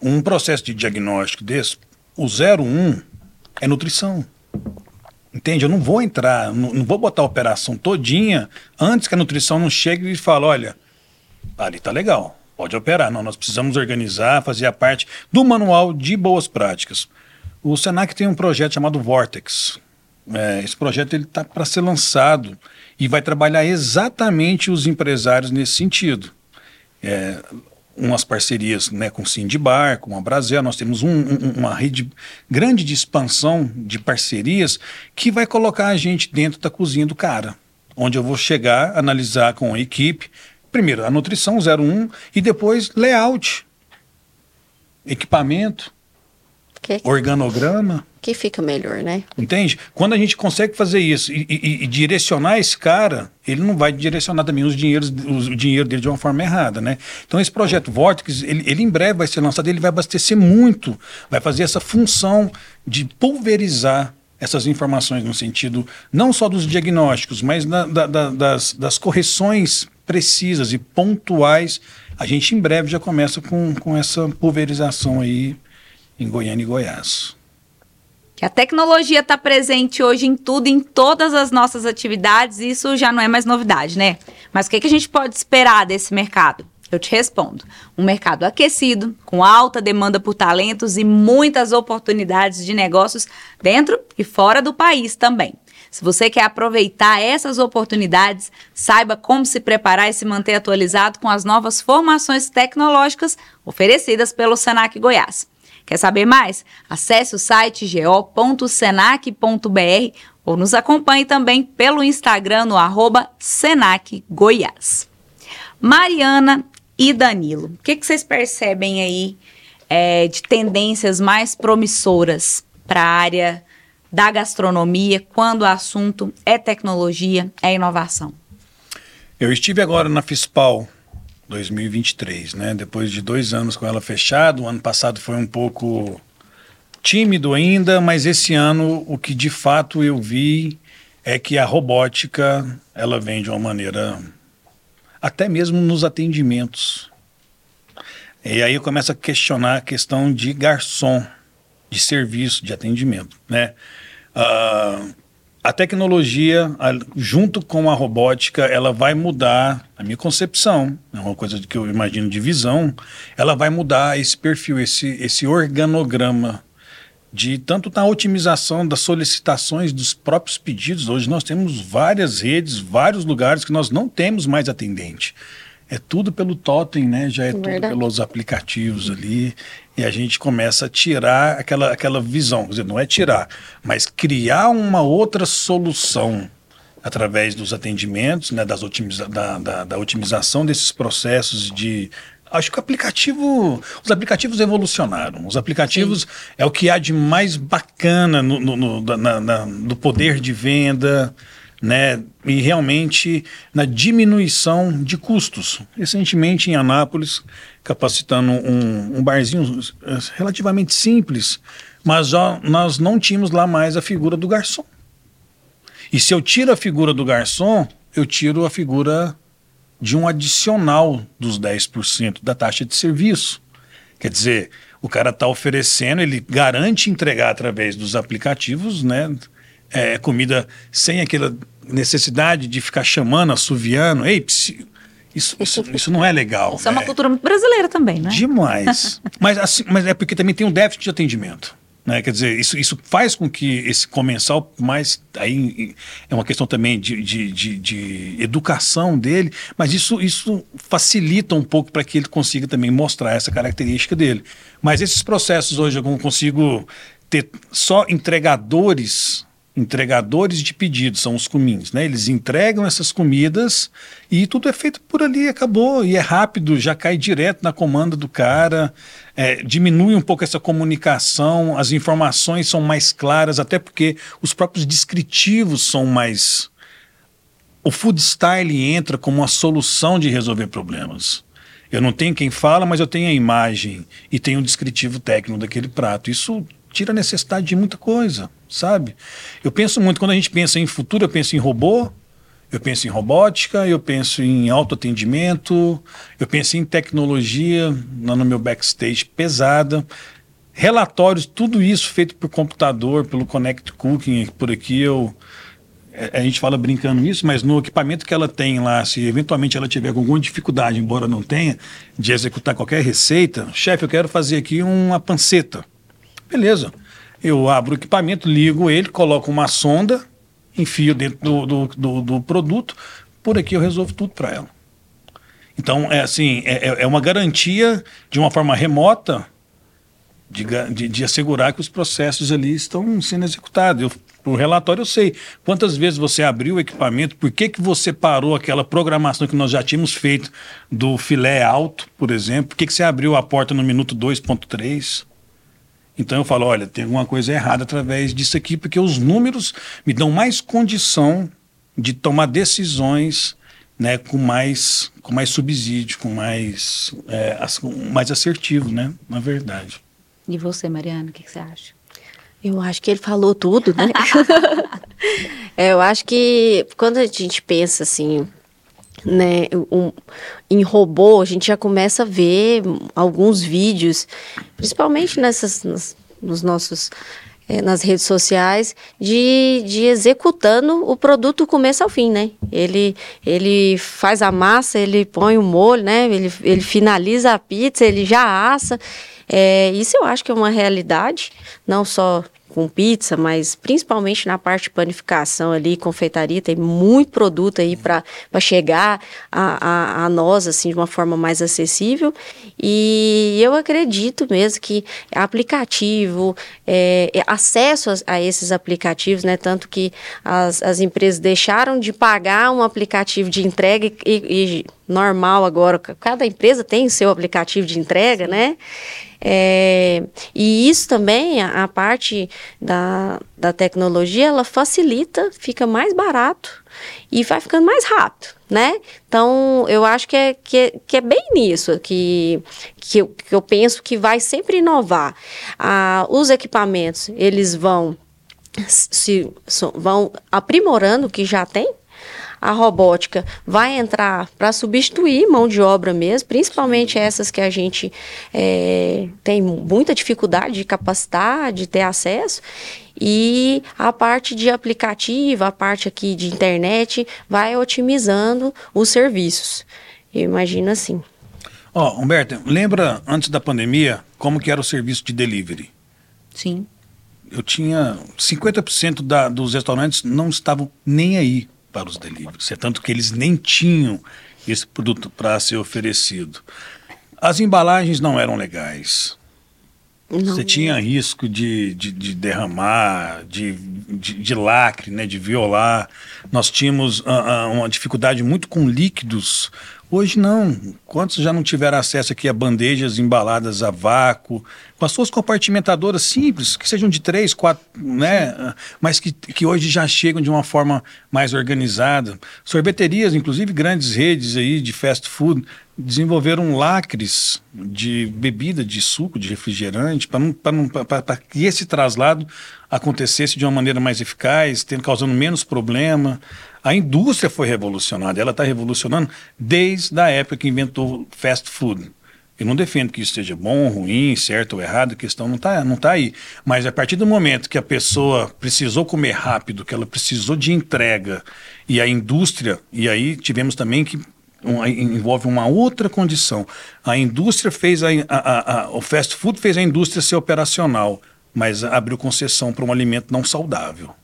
um processo de diagnóstico desse, o 01 é nutrição. Entende? Eu não vou entrar, não, não, vou botar a operação todinha antes que a nutrição não chegue e fale, olha, ali tá legal, pode operar. Não, nós precisamos organizar, fazer a parte do manual de boas práticas. O Senac tem um projeto chamado Vortex, é, esse projeto ele está para ser lançado e vai trabalhar exatamente os empresários nesse sentido. É, umas parcerias né, com o Sindibar, com a Brasil, nós temos um, um, uma rede grande de expansão de parcerias que vai colocar a gente dentro da cozinha do cara, onde eu vou chegar, analisar com a equipe, primeiro a nutrição 01 e depois layout, equipamento, que... organograma, que fica melhor, né? Entende? Quando a gente consegue fazer isso e, e, e, direcionar esse cara, ele não vai direcionar também os dinheiros, o dinheiro dele de uma forma errada, né? Então esse projeto Vortex, ele, ele em breve vai ser lançado, ele vai abastecer muito, vai fazer essa função de pulverizar essas informações no sentido não só dos diagnósticos, mas da, da, das, das correções precisas e pontuais. A gente em breve já começa com, com essa pulverização aí em Goiânia e Goiás. A tecnologia está presente hoje em tudo, em todas as nossas atividades, isso já não é mais novidade, né? Mas o que, que a gente pode esperar desse mercado? Eu te respondo. Um mercado aquecido, com alta demanda por talentos e muitas oportunidades de negócios dentro e fora do país também. Se você quer aproveitar essas oportunidades, saiba como se preparar e se manter atualizado com as novas formações tecnológicas oferecidas pelo Senac Goiás. Quer saber mais? Acesse o site go.senac.br ou nos acompanhe também pelo Instagram no arroba Senac Goiás. Mariana e Danilo, o que, que vocês percebem aí é, de tendências mais promissoras para a área da gastronomia quando o assunto é tecnologia, é inovação? Eu estive agora na FISPAL 2023, né? Depois de dois anos com ela fechada, o ano passado foi um pouco tímido ainda, mas esse ano o que de fato eu vi é que a robótica ela vem de uma maneira até mesmo nos atendimentos. E aí eu começo a questionar a questão de garçom, de serviço, de atendimento, né? Uh, a tecnologia, junto com a robótica, ela vai mudar a minha concepção, é uma coisa que eu imagino de visão, ela vai mudar esse perfil, esse, esse organograma de tanto na otimização das solicitações dos próprios pedidos. Hoje nós temos várias redes, vários lugares que nós não temos mais atendente. É tudo pelo totem, né? Já é Verdade. tudo pelos aplicativos ali. E a gente começa a tirar aquela, aquela visão. Quer dizer, não é tirar, mas criar uma outra solução através dos atendimentos, né, das otimiza da, da, da otimização desses processos de acho que o aplicativo, os aplicativos evolucionaram. Os aplicativos Sim. é o que há de mais bacana no, no, no na, na, no poder de venda, né? E realmente na diminuição de custos. Recentemente em Anápolis, capacitando um, um barzinho relativamente simples, mas já nós não tínhamos lá mais a figura do garçom. E se eu tiro a figura do garçom, eu tiro a figura de um adicional dos 10% da taxa de serviço. Quer dizer, o cara está oferecendo, ele garante entregar através dos aplicativos, né? É, comida sem aquela necessidade de ficar chamando, assoviando. Ei, isso, isso, isso não é legal. Isso é, é uma cultura muito brasileira também, né? Demais. mas, assim, mas é porque também tem um déficit de atendimento. Né? Quer dizer, isso, isso faz com que esse comensal mais. Aí é uma questão também de, de, de, de educação dele, mas isso, isso facilita um pouco para que ele consiga também mostrar essa característica dele. Mas esses processos hoje eu consigo ter só entregadores entregadores de pedidos, são os cumins, né? Eles entregam essas comidas e tudo é feito por ali, acabou, e é rápido, já cai direto na comanda do cara, é, diminui um pouco essa comunicação, as informações são mais claras, até porque os próprios descritivos são mais... O food style entra como uma solução de resolver problemas. Eu não tenho quem fala, mas eu tenho a imagem e tenho o descritivo técnico daquele prato. Isso tira a necessidade de muita coisa sabe? Eu penso muito, quando a gente pensa em futuro, eu penso em robô, eu penso em robótica, eu penso em autoatendimento, eu penso em tecnologia no meu backstage pesada, relatórios, tudo isso feito por computador, pelo Connect Cooking, por aqui eu é, a gente fala brincando isso, mas no equipamento que ela tem lá, se eventualmente ela tiver alguma dificuldade, embora não tenha, de executar qualquer receita, chefe, eu quero fazer aqui uma panceta. Beleza. Eu abro o equipamento, ligo ele, coloco uma sonda, enfio dentro do, do, do, do produto, por aqui eu resolvo tudo para ela. Então, é assim, é, é, é uma garantia de uma forma remota de, de, de, assegurar que os processos ali estão sendo executados. Eu, por relatório eu sei quantas vezes você abriu o equipamento, por que, que você parou aquela programação que nós já tínhamos feito do filé alto, por exemplo, por que, que você abriu a porta no minuto 2.3, então eu falo, olha, tem alguma coisa errada através disso aqui, porque os números me dão mais condição de tomar decisões né, com mais com mais subsídio, com mais é, mais assertivo, né, na verdade. E você, Mariana, o que, que você acha? Eu acho que ele falou tudo, né? é, eu acho que quando a gente pensa assim, né, um, em robô, a gente já começa a ver alguns vídeos, principalmente nessas, nas, nos nossos é, nas redes sociais de, de executando o produto começo ao fim, né? Ele, ele faz a massa, ele põe o molho, né? Ele, ele finaliza a pizza, ele já assa. É, isso eu acho que é uma realidade, não só com pizza, mas principalmente na parte de panificação ali, confeitaria, tem muito produto aí para chegar a, a, a, nós, assim, de uma forma mais acessível. E eu acredito mesmo que aplicativo, é, é acesso a, a, esses aplicativos, né, tanto que as, as empresas deixaram de pagar um aplicativo de entrega e, e normal agora, cada empresa tem o seu aplicativo de entrega, né? É, e isso também, a, a, parte da, da tecnologia, ela facilita, fica mais barato e vai ficando mais rápido, né? Então, eu acho que é, que é, que é bem nisso que, que, eu, que eu penso que vai sempre inovar. Ah, os equipamentos, eles vão se, vão aprimorando o que já tem, a robótica vai entrar para substituir mão de obra mesmo, principalmente essas que a gente é, tem muita dificuldade de capacitar, de ter acesso. E a parte de aplicativo, a parte aqui de internet, vai otimizando os serviços. Eu imagino assim. Ó, oh, Humberto, lembra antes da pandemia como que era o serviço de delivery? Sim. Eu tinha 50% da, dos restaurantes não estavam nem aí para os deliveries. É tanto que eles nem tinham esse produto para ser oferecido. As embalagens não eram legais. Não. Você tinha risco de, de, de derramar, de, de, de, lacre, né, de violar. Nós tínhamos uh, uh, uma dificuldade muito com líquidos. Hoje não. Quantos já não tiveram acesso aqui a bandejas embaladas a vácuo, com as suas compartimentadoras simples, que sejam de três, quatro, né? Mas que, que hoje já chegam de uma forma mais organizada. Sorveterias, inclusive grandes redes aí de fast food, desenvolveram lacres de bebida, de suco, de refrigerante, para que esse traslado acontecesse de uma maneira mais eficaz, tendo, causando menos problema. A indústria foi revolucionada, ela está revolucionando desde a época que inventou fast food. Eu não defendo que isso seja bom, ruim, certo ou errado, a questão não está não tá aí. Mas a partir do momento que a pessoa precisou comer rápido, que ela precisou de entrega, e a indústria, e aí tivemos também que um, envolve uma outra condição. A indústria fez a, a, a, o fast food fez a indústria ser operacional, mas abriu concessão para um alimento não saudável.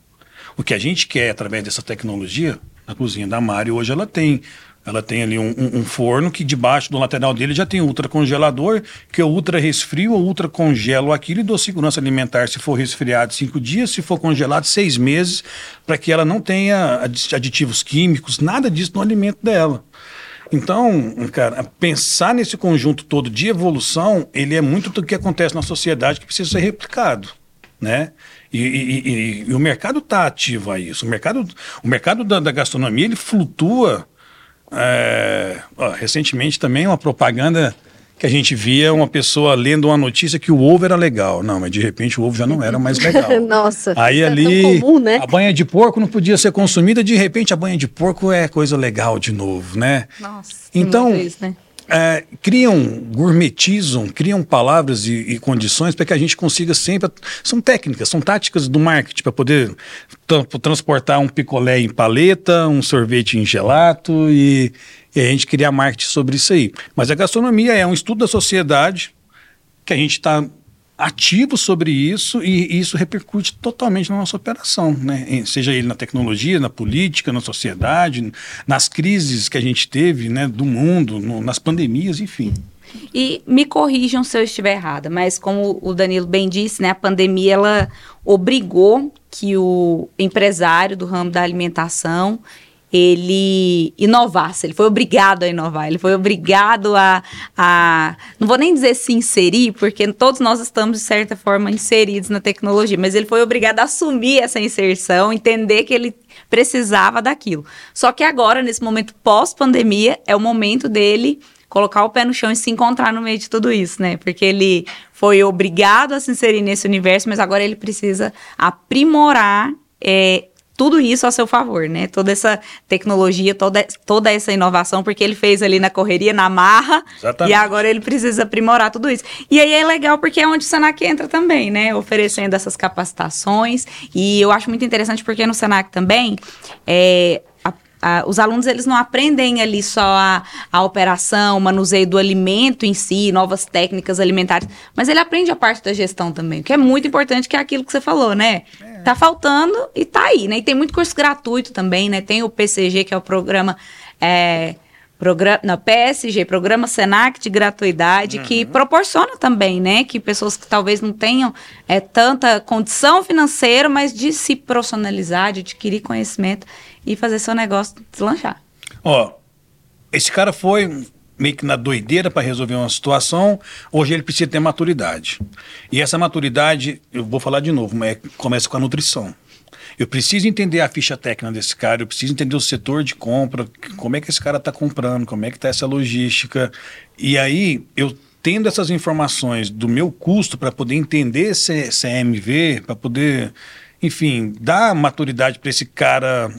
O que a gente quer através dessa tecnologia, a cozinha da Mari hoje ela tem. Ela tem ali um, um, um forno que debaixo do lateral dele já tem ultra congelador, que eu ultra resfrio ou ultra congelo aquilo e dou segurança alimentar se for resfriado cinco dias, se for congelado seis meses, para que ela não tenha aditivos químicos, nada disso no alimento dela. Então, cara, pensar nesse conjunto todo de evolução, ele é muito do que acontece na sociedade que precisa ser replicado, né? E, e, e, e o mercado está ativo a isso. O mercado, o mercado da, da gastronomia ele flutua. É, ó, recentemente também uma propaganda que a gente via uma pessoa lendo uma notícia que o ovo era legal. Não, mas de repente o ovo já não era mais legal. Nossa. Aí é ali comum, né? a banha de porco não podia ser consumida, de repente a banha de porco é coisa legal de novo, né? Nossa. Então, vez, né? É, criam, gourmetizam, criam palavras e, e condições para que a gente consiga sempre. São técnicas, são táticas do marketing para poder transportar um picolé em paleta, um sorvete em gelato e, e a gente criar marketing sobre isso aí. Mas a gastronomia é um estudo da sociedade que a gente está ativo sobre isso e, isso repercute totalmente na nossa operação, né? seja ele na tecnologia, na política, na sociedade, nas crises que a gente teve né, do mundo, no, nas pandemias, enfim. E me corrijam se eu estiver errada, mas como o Danilo bem disse, né, a pandemia ela obrigou que o empresário do ramo da alimentação ele inovasse, ele foi obrigado a inovar, ele foi obrigado a, a, não vou nem dizer se inserir, porque todos nós estamos, de certa forma, inseridos na tecnologia, mas ele foi obrigado a assumir essa inserção, entender que ele precisava daquilo. Só que agora, nesse momento pós-pandemia, é o momento dele colocar o pé no chão e se encontrar no meio de tudo isso, né? Porque ele foi obrigado a se inserir nesse universo, mas agora ele precisa aprimorar é, tudo isso a seu favor, né? Toda essa tecnologia, toda, toda essa inovação, porque ele fez ali na correria, na marra, Exatamente. e agora ele precisa aprimorar tudo isso. E aí é legal porque é onde o Senac entra também, né? Oferecendo essas capacitações. E eu acho muito interessante porque no Senac também é, ah, os alunos eles não aprendem ali só a, a operação, o manuseio do alimento em si, novas técnicas alimentares, mas ele aprende a parte da gestão também, que é muito importante, que é aquilo que você falou, né? É. Tá faltando e tá aí, né? E tem muito curso gratuito também, né? Tem o PCG, que é o programa. É, Programa, não, PSG, Programa Senac de Gratuidade, uhum. que proporciona também, né, que pessoas que talvez não tenham é, tanta condição financeira, mas de se profissionalizar, de adquirir conhecimento e fazer seu negócio deslanchar. Ó, esse cara foi meio que na doideira para resolver uma situação, hoje ele precisa ter maturidade. E essa maturidade, eu vou falar de novo, mas começa com a nutrição. Eu preciso entender a ficha técnica desse cara, eu preciso entender o setor de compra, como é que esse cara está comprando, como é que está essa logística. E aí, eu tendo essas informações do meu custo para poder entender esse CMV, para poder, enfim, dar maturidade para esse cara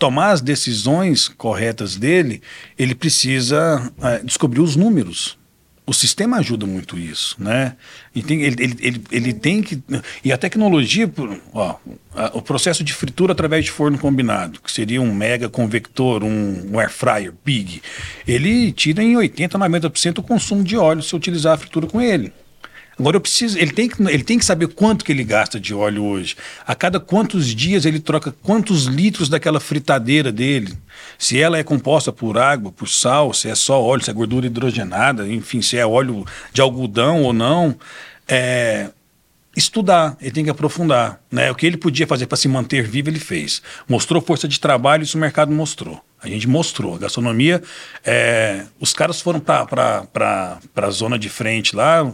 tomar as decisões corretas dele, ele precisa é, descobrir os números. O sistema ajuda muito isso, né? E tem, ele, ele, ele, ele, tem que... E a tecnologia, ó, a, o processo de fritura através de forno combinado, que seria um mega convector, um, um air fryer big, ele tira em 80%, 90% o consumo de óleo se utilizar a fritura com ele. Agora eu preciso, ele tem, que, ele tem que saber quanto que ele gasta de óleo hoje. A cada quantos dias ele troca quantos litros daquela fritadeira dele. Se ela é composta por água, por sal, se é só óleo, se é gordura hidrogenada, enfim, se é óleo de algodão ou não. É, estudar, ele tem que aprofundar. Né? O que ele podia fazer para se manter vivo, ele fez. Mostrou força de trabalho, isso o mercado mostrou. A gente mostrou. A gastronomia, é, os caras foram para a zona de frente lá,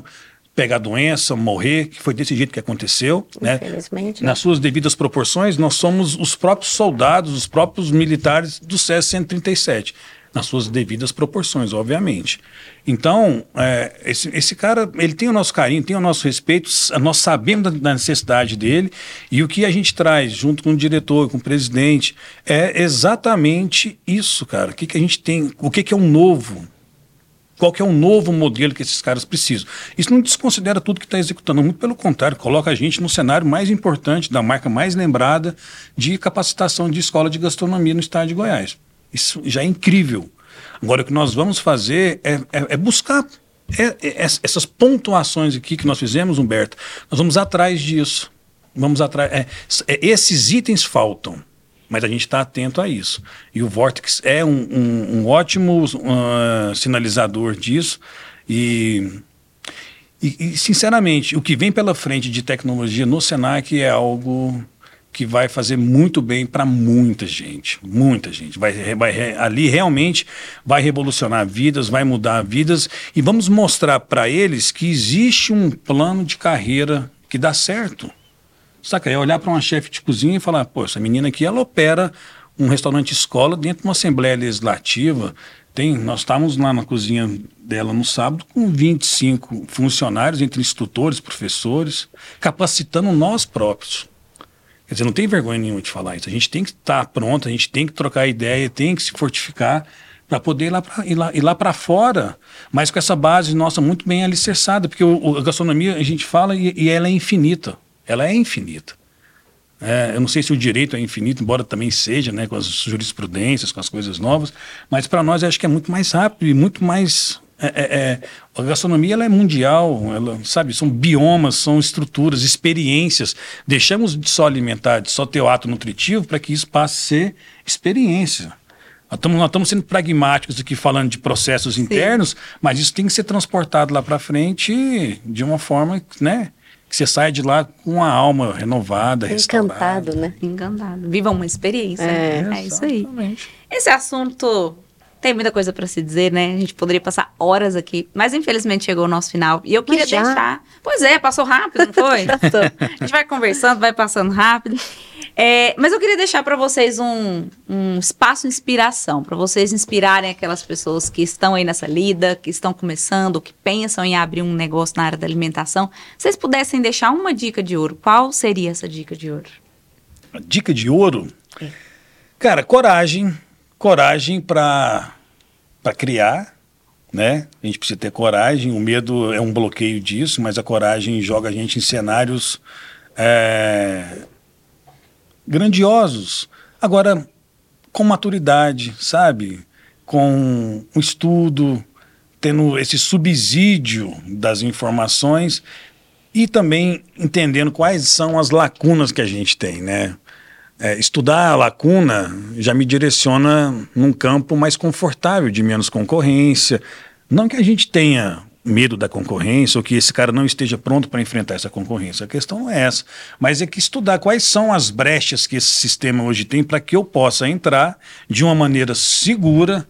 pegar doença, morrer, que foi desse jeito que aconteceu. Né? Infelizmente. Nas suas devidas proporções, nós somos os próprios soldados, os próprios militares do SES 137. Nas suas devidas proporções, obviamente. Então, é, esse, esse cara, ele tem o nosso carinho, tem o nosso respeito, nós sabemos da, necessidade dele e o que a gente traz junto com o diretor, com o presidente, é exatamente isso, cara. O que, que a gente tem, o que, que é um novo, qual que é o novo modelo que esses caras precisam. Isso não desconsidera tudo que está executando, muito pelo contrário, coloca a gente no cenário mais importante, da marca mais lembrada de capacitação de escola de gastronomia no estado de Goiás. Isso já é incrível. Agora, o que nós vamos fazer é, é, é buscar é, é, essas pontuações aqui que nós fizemos, Humberto, nós vamos atrás disso. Vamos atrás. É, é, esses itens faltam. Mas a gente está atento a isso. E o Vortex é um, um, um ótimo uh, sinalizador disso. E, e, e, sinceramente, o que vem pela frente de tecnologia no Senac é algo que vai fazer muito bem para muita gente, muita gente. Vai, vai, ali realmente vai revolucionar vidas, vai mudar vidas e vamos mostrar para eles que existe um plano de carreira que dá certo. Saca? É olhar para uma chefe de cozinha e falar, pô, essa menina aqui, ela opera um restaurante escola dentro de uma assembleia legislativa. Tem, nós estávamos lá na cozinha dela no sábado com 25 funcionários, entre instrutores, professores, capacitando nós próprios. Quer dizer, não tem vergonha nenhuma de falar isso. A gente tem que estar tá pronto, a gente tem que trocar ideia, tem que se fortificar para poder ir lá para lá, para fora, mas com essa base nossa muito bem alicerçada, porque o, a gastronomia a gente fala e, e ela é infinita ela é infinita. É, eu não sei se o direito é infinito, embora também seja, né, com as jurisprudências, com as coisas novas, mas para nós eu acho que é muito mais rápido e muito mais. É, é, é, a gastronomia ela é mundial, ela, sabe, são biomas, são estruturas, experiências. Deixamos de só alimentar, de só ter o ato nutritivo para que isso passe a ser experiência. Nós estamos sendo pragmáticos aqui falando de processos internos, Sim. mas isso tem que ser transportado lá para frente de uma forma, né? Que você sai de lá com a alma renovada, Encantado, né? Encantado. Viva uma experiência. É, é isso aí. Esse assunto tem muita coisa para se dizer, né? A gente poderia passar horas aqui, mas infelizmente chegou o nosso final. E eu queria deixar. Pois é, passou rápido, não foi? a gente vai conversando, vai passando rápido. É, mas eu queria deixar para vocês um, um espaço inspiração, para vocês inspirarem aquelas pessoas que estão aí nessa lida, que estão começando, que pensam em abrir um negócio na área da alimentação. Se vocês pudessem deixar uma dica de ouro, qual seria essa dica de ouro? A dica de ouro? É. Cara, coragem. Coragem para criar, né? A gente precisa ter coragem. O medo é um bloqueio disso, mas a coragem joga a gente em cenários. É grandiosos. Agora, com maturidade, sabe? Com um estudo, tendo esse subsídio das informações e também entendendo quais são as lacunas que a gente tem, né? É, estudar a lacuna já me direciona num campo mais confortável, de menos concorrência. Não que a gente tenha medo da concorrência ou que esse cara não esteja pronto para enfrentar essa concorrência. A questão não é essa. Mas é que estudar quais são as brechas que esse sistema hoje tem para que eu possa entrar de uma maneira segura,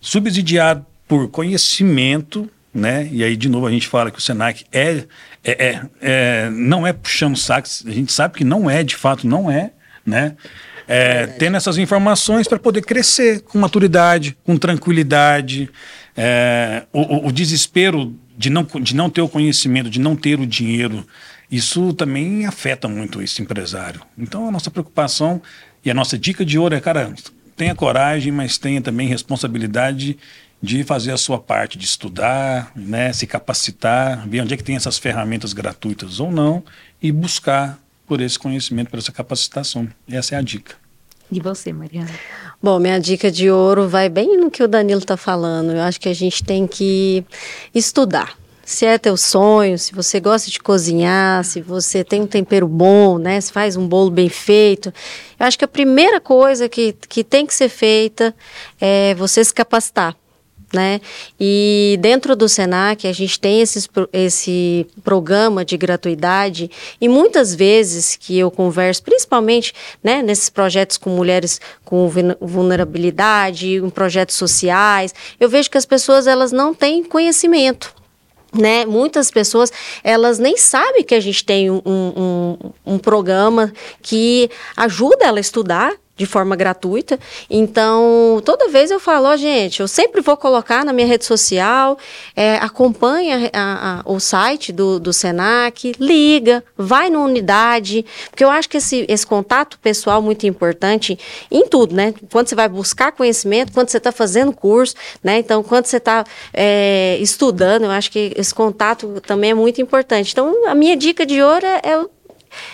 subsidiado por conhecimento, né? E aí, de novo, a gente fala que o Senac é, é, é, é não é puxando saques, a gente sabe que não é, de fato, não é, né? É, tendo essas informações para poder crescer com maturidade, com tranquilidade. É, o, o, desespero de não, de não ter o conhecimento, de não ter o dinheiro, isso também afeta muito esse empresário. Então, a nossa preocupação e a nossa dica de ouro é, cara, tenha coragem, mas tenha também responsabilidade de fazer a sua parte, de estudar, né, se capacitar, ver onde é que tem essas ferramentas gratuitas ou não e buscar por esse conhecimento, por essa capacitação. Essa é a dica. E você, Mariana? Bom, minha dica de ouro vai bem no que o Danilo está falando. Eu acho que a gente tem que estudar. Se é teu sonho, se você gosta de cozinhar, se você tem um tempero bom, né? Se faz um bolo bem feito. Eu acho que a primeira coisa que, que tem que ser feita é você se capacitar né? E dentro do Senac a gente tem esses, esse programa de gratuidade e muitas vezes que eu converso, principalmente né, nesses projetos com mulheres com vulnerabilidade, em projetos sociais, eu vejo que as pessoas elas não têm conhecimento né? Muitas pessoas elas nem sabem que a gente tem um, um, um programa que ajuda ela a estudar de forma gratuita. Então, toda vez eu falo, ó, gente, eu sempre vou colocar na minha rede social, é, acompanha a, a, o site do, do Senac, liga, vai na unidade, porque eu acho que esse, esse contato pessoal é muito importante em tudo, né? Quando você vai buscar conhecimento, quando você está fazendo curso, né? Então, quando você está é, estudando, eu acho que esse contato também é muito importante. Então, a minha dica de ouro é, é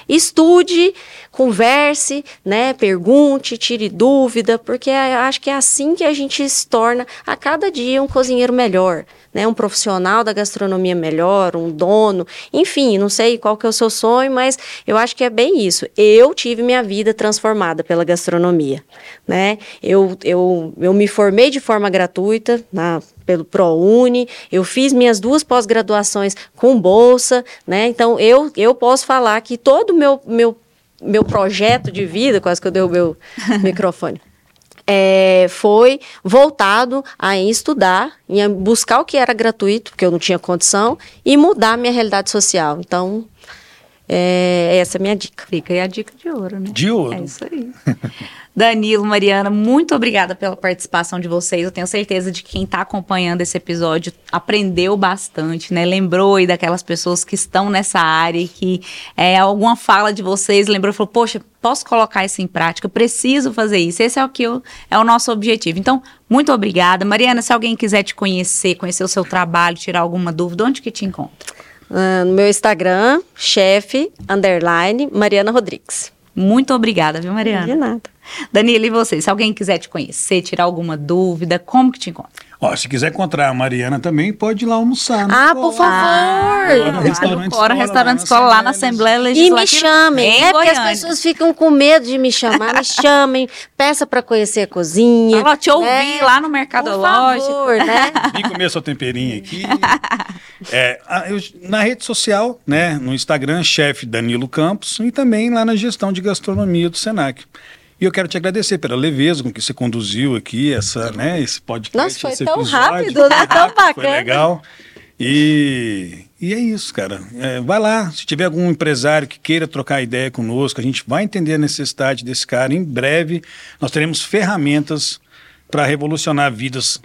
estude, converse, né, pergunte, tire dúvida, porque eu acho que é assim que a gente se torna a cada dia um cozinheiro melhor, né, um profissional da gastronomia melhor, um dono, enfim, não sei qual que é o seu sonho, mas eu acho que é bem isso. Eu tive minha vida transformada pela gastronomia, né? Eu, eu, eu me formei de forma gratuita na pelo ProUni, eu fiz minhas duas pós-graduações com bolsa, né? Então eu, eu posso falar que todo o meu, meu meu projeto de vida, quase que eu dei o meu microfone, é, foi voltado a estudar, em buscar o que era gratuito, porque eu não tinha condição, e mudar a minha realidade social. Então, é, essa é a minha dica. Fica aí a dica de ouro, né? De ouro. É isso aí. Danilo, Mariana, muito obrigada pela participação de vocês. Eu tenho certeza de que quem está acompanhando esse episódio aprendeu bastante, né? Lembrou aí daquelas pessoas que estão nessa área e que é, alguma fala de vocês lembrou e falou: Poxa, posso colocar isso em prática, preciso fazer isso. Esse é o que eu, é o nosso objetivo. Então, muito obrigada. Mariana, se alguém quiser te conhecer, conhecer o seu trabalho, tirar alguma dúvida, onde que te encontra? Uh, no meu Instagram, chefe, underline, Mariana Rodrigues. Muito obrigada, viu, Mariana? De nada. Danilo, e você? Se alguém quiser te conhecer, tirar alguma dúvida, como que te encontra? Ó, se quiser encontrar a Mariana também, pode ir lá almoçar. Ah, por favor! Ah, lá no restaurante Escola, restaurante Escola, lá na Assembleia Legislativa. E me chamem, é porque as pessoas ficam com medo de me chamar. Me chamem, peça para conhecer a cozinha. Ela te ouvir né? lá no Mercadológico. Por favor, né? Vim comer seu temperinho aqui. é, eu, na rede social, né, no Instagram, chefe Danilo Campos, e também lá na gestão de gastronomia do Senac. E eu quero te agradecer pela leveza com que você conduziu aqui essa, né, esse podcast. Nossa, foi tão episódio. rápido, né? Tão bacana. Foi legal. E, e é isso, cara. É, vai lá, se tiver algum empresário que queira trocar ideia conosco, a gente vai entender a necessidade desse cara. Em breve, nós teremos ferramentas para revolucionar vidas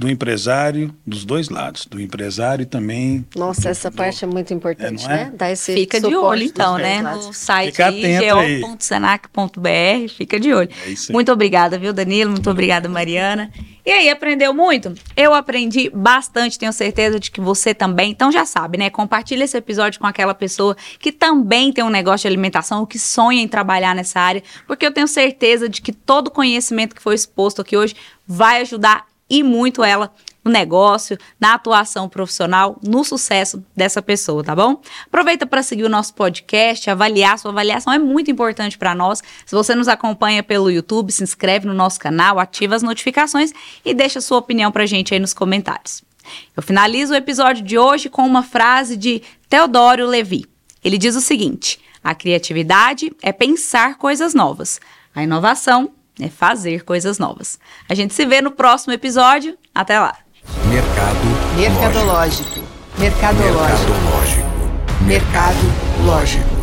do empresário, dos dois lados, do empresário e também. Nossa, do, essa do, parte é muito importante, é, é? né? Dar esse fica de olho, então, né? No site geo.senac.br, fica de olho. É muito obrigada, viu, Danilo? Muito obrigada, Mariana. E aí, aprendeu muito? Eu aprendi bastante, tenho certeza de que você também. Então já sabe, né? Compartilha esse episódio com aquela pessoa que também tem um negócio de alimentação ou que sonha em trabalhar nessa área, porque eu tenho certeza de que todo o conhecimento que foi exposto aqui hoje vai ajudar e muito ela no negócio, na atuação profissional, no sucesso dessa pessoa, tá bom? Aproveita para seguir o nosso podcast, avaliar, sua avaliação é muito importante para nós. Se você nos acompanha pelo YouTube, se inscreve no nosso canal, ativa as notificações e deixa sua opinião pra gente aí nos comentários. Eu finalizo o episódio de hoje com uma frase de Teodoro Levi. Ele diz o seguinte: a criatividade é pensar coisas novas. A inovação é fazer coisas novas. A gente se vê no próximo episódio. Até lá. Mercado Mercadológico. Mercadológico. Mercadológico. Mercado lógico.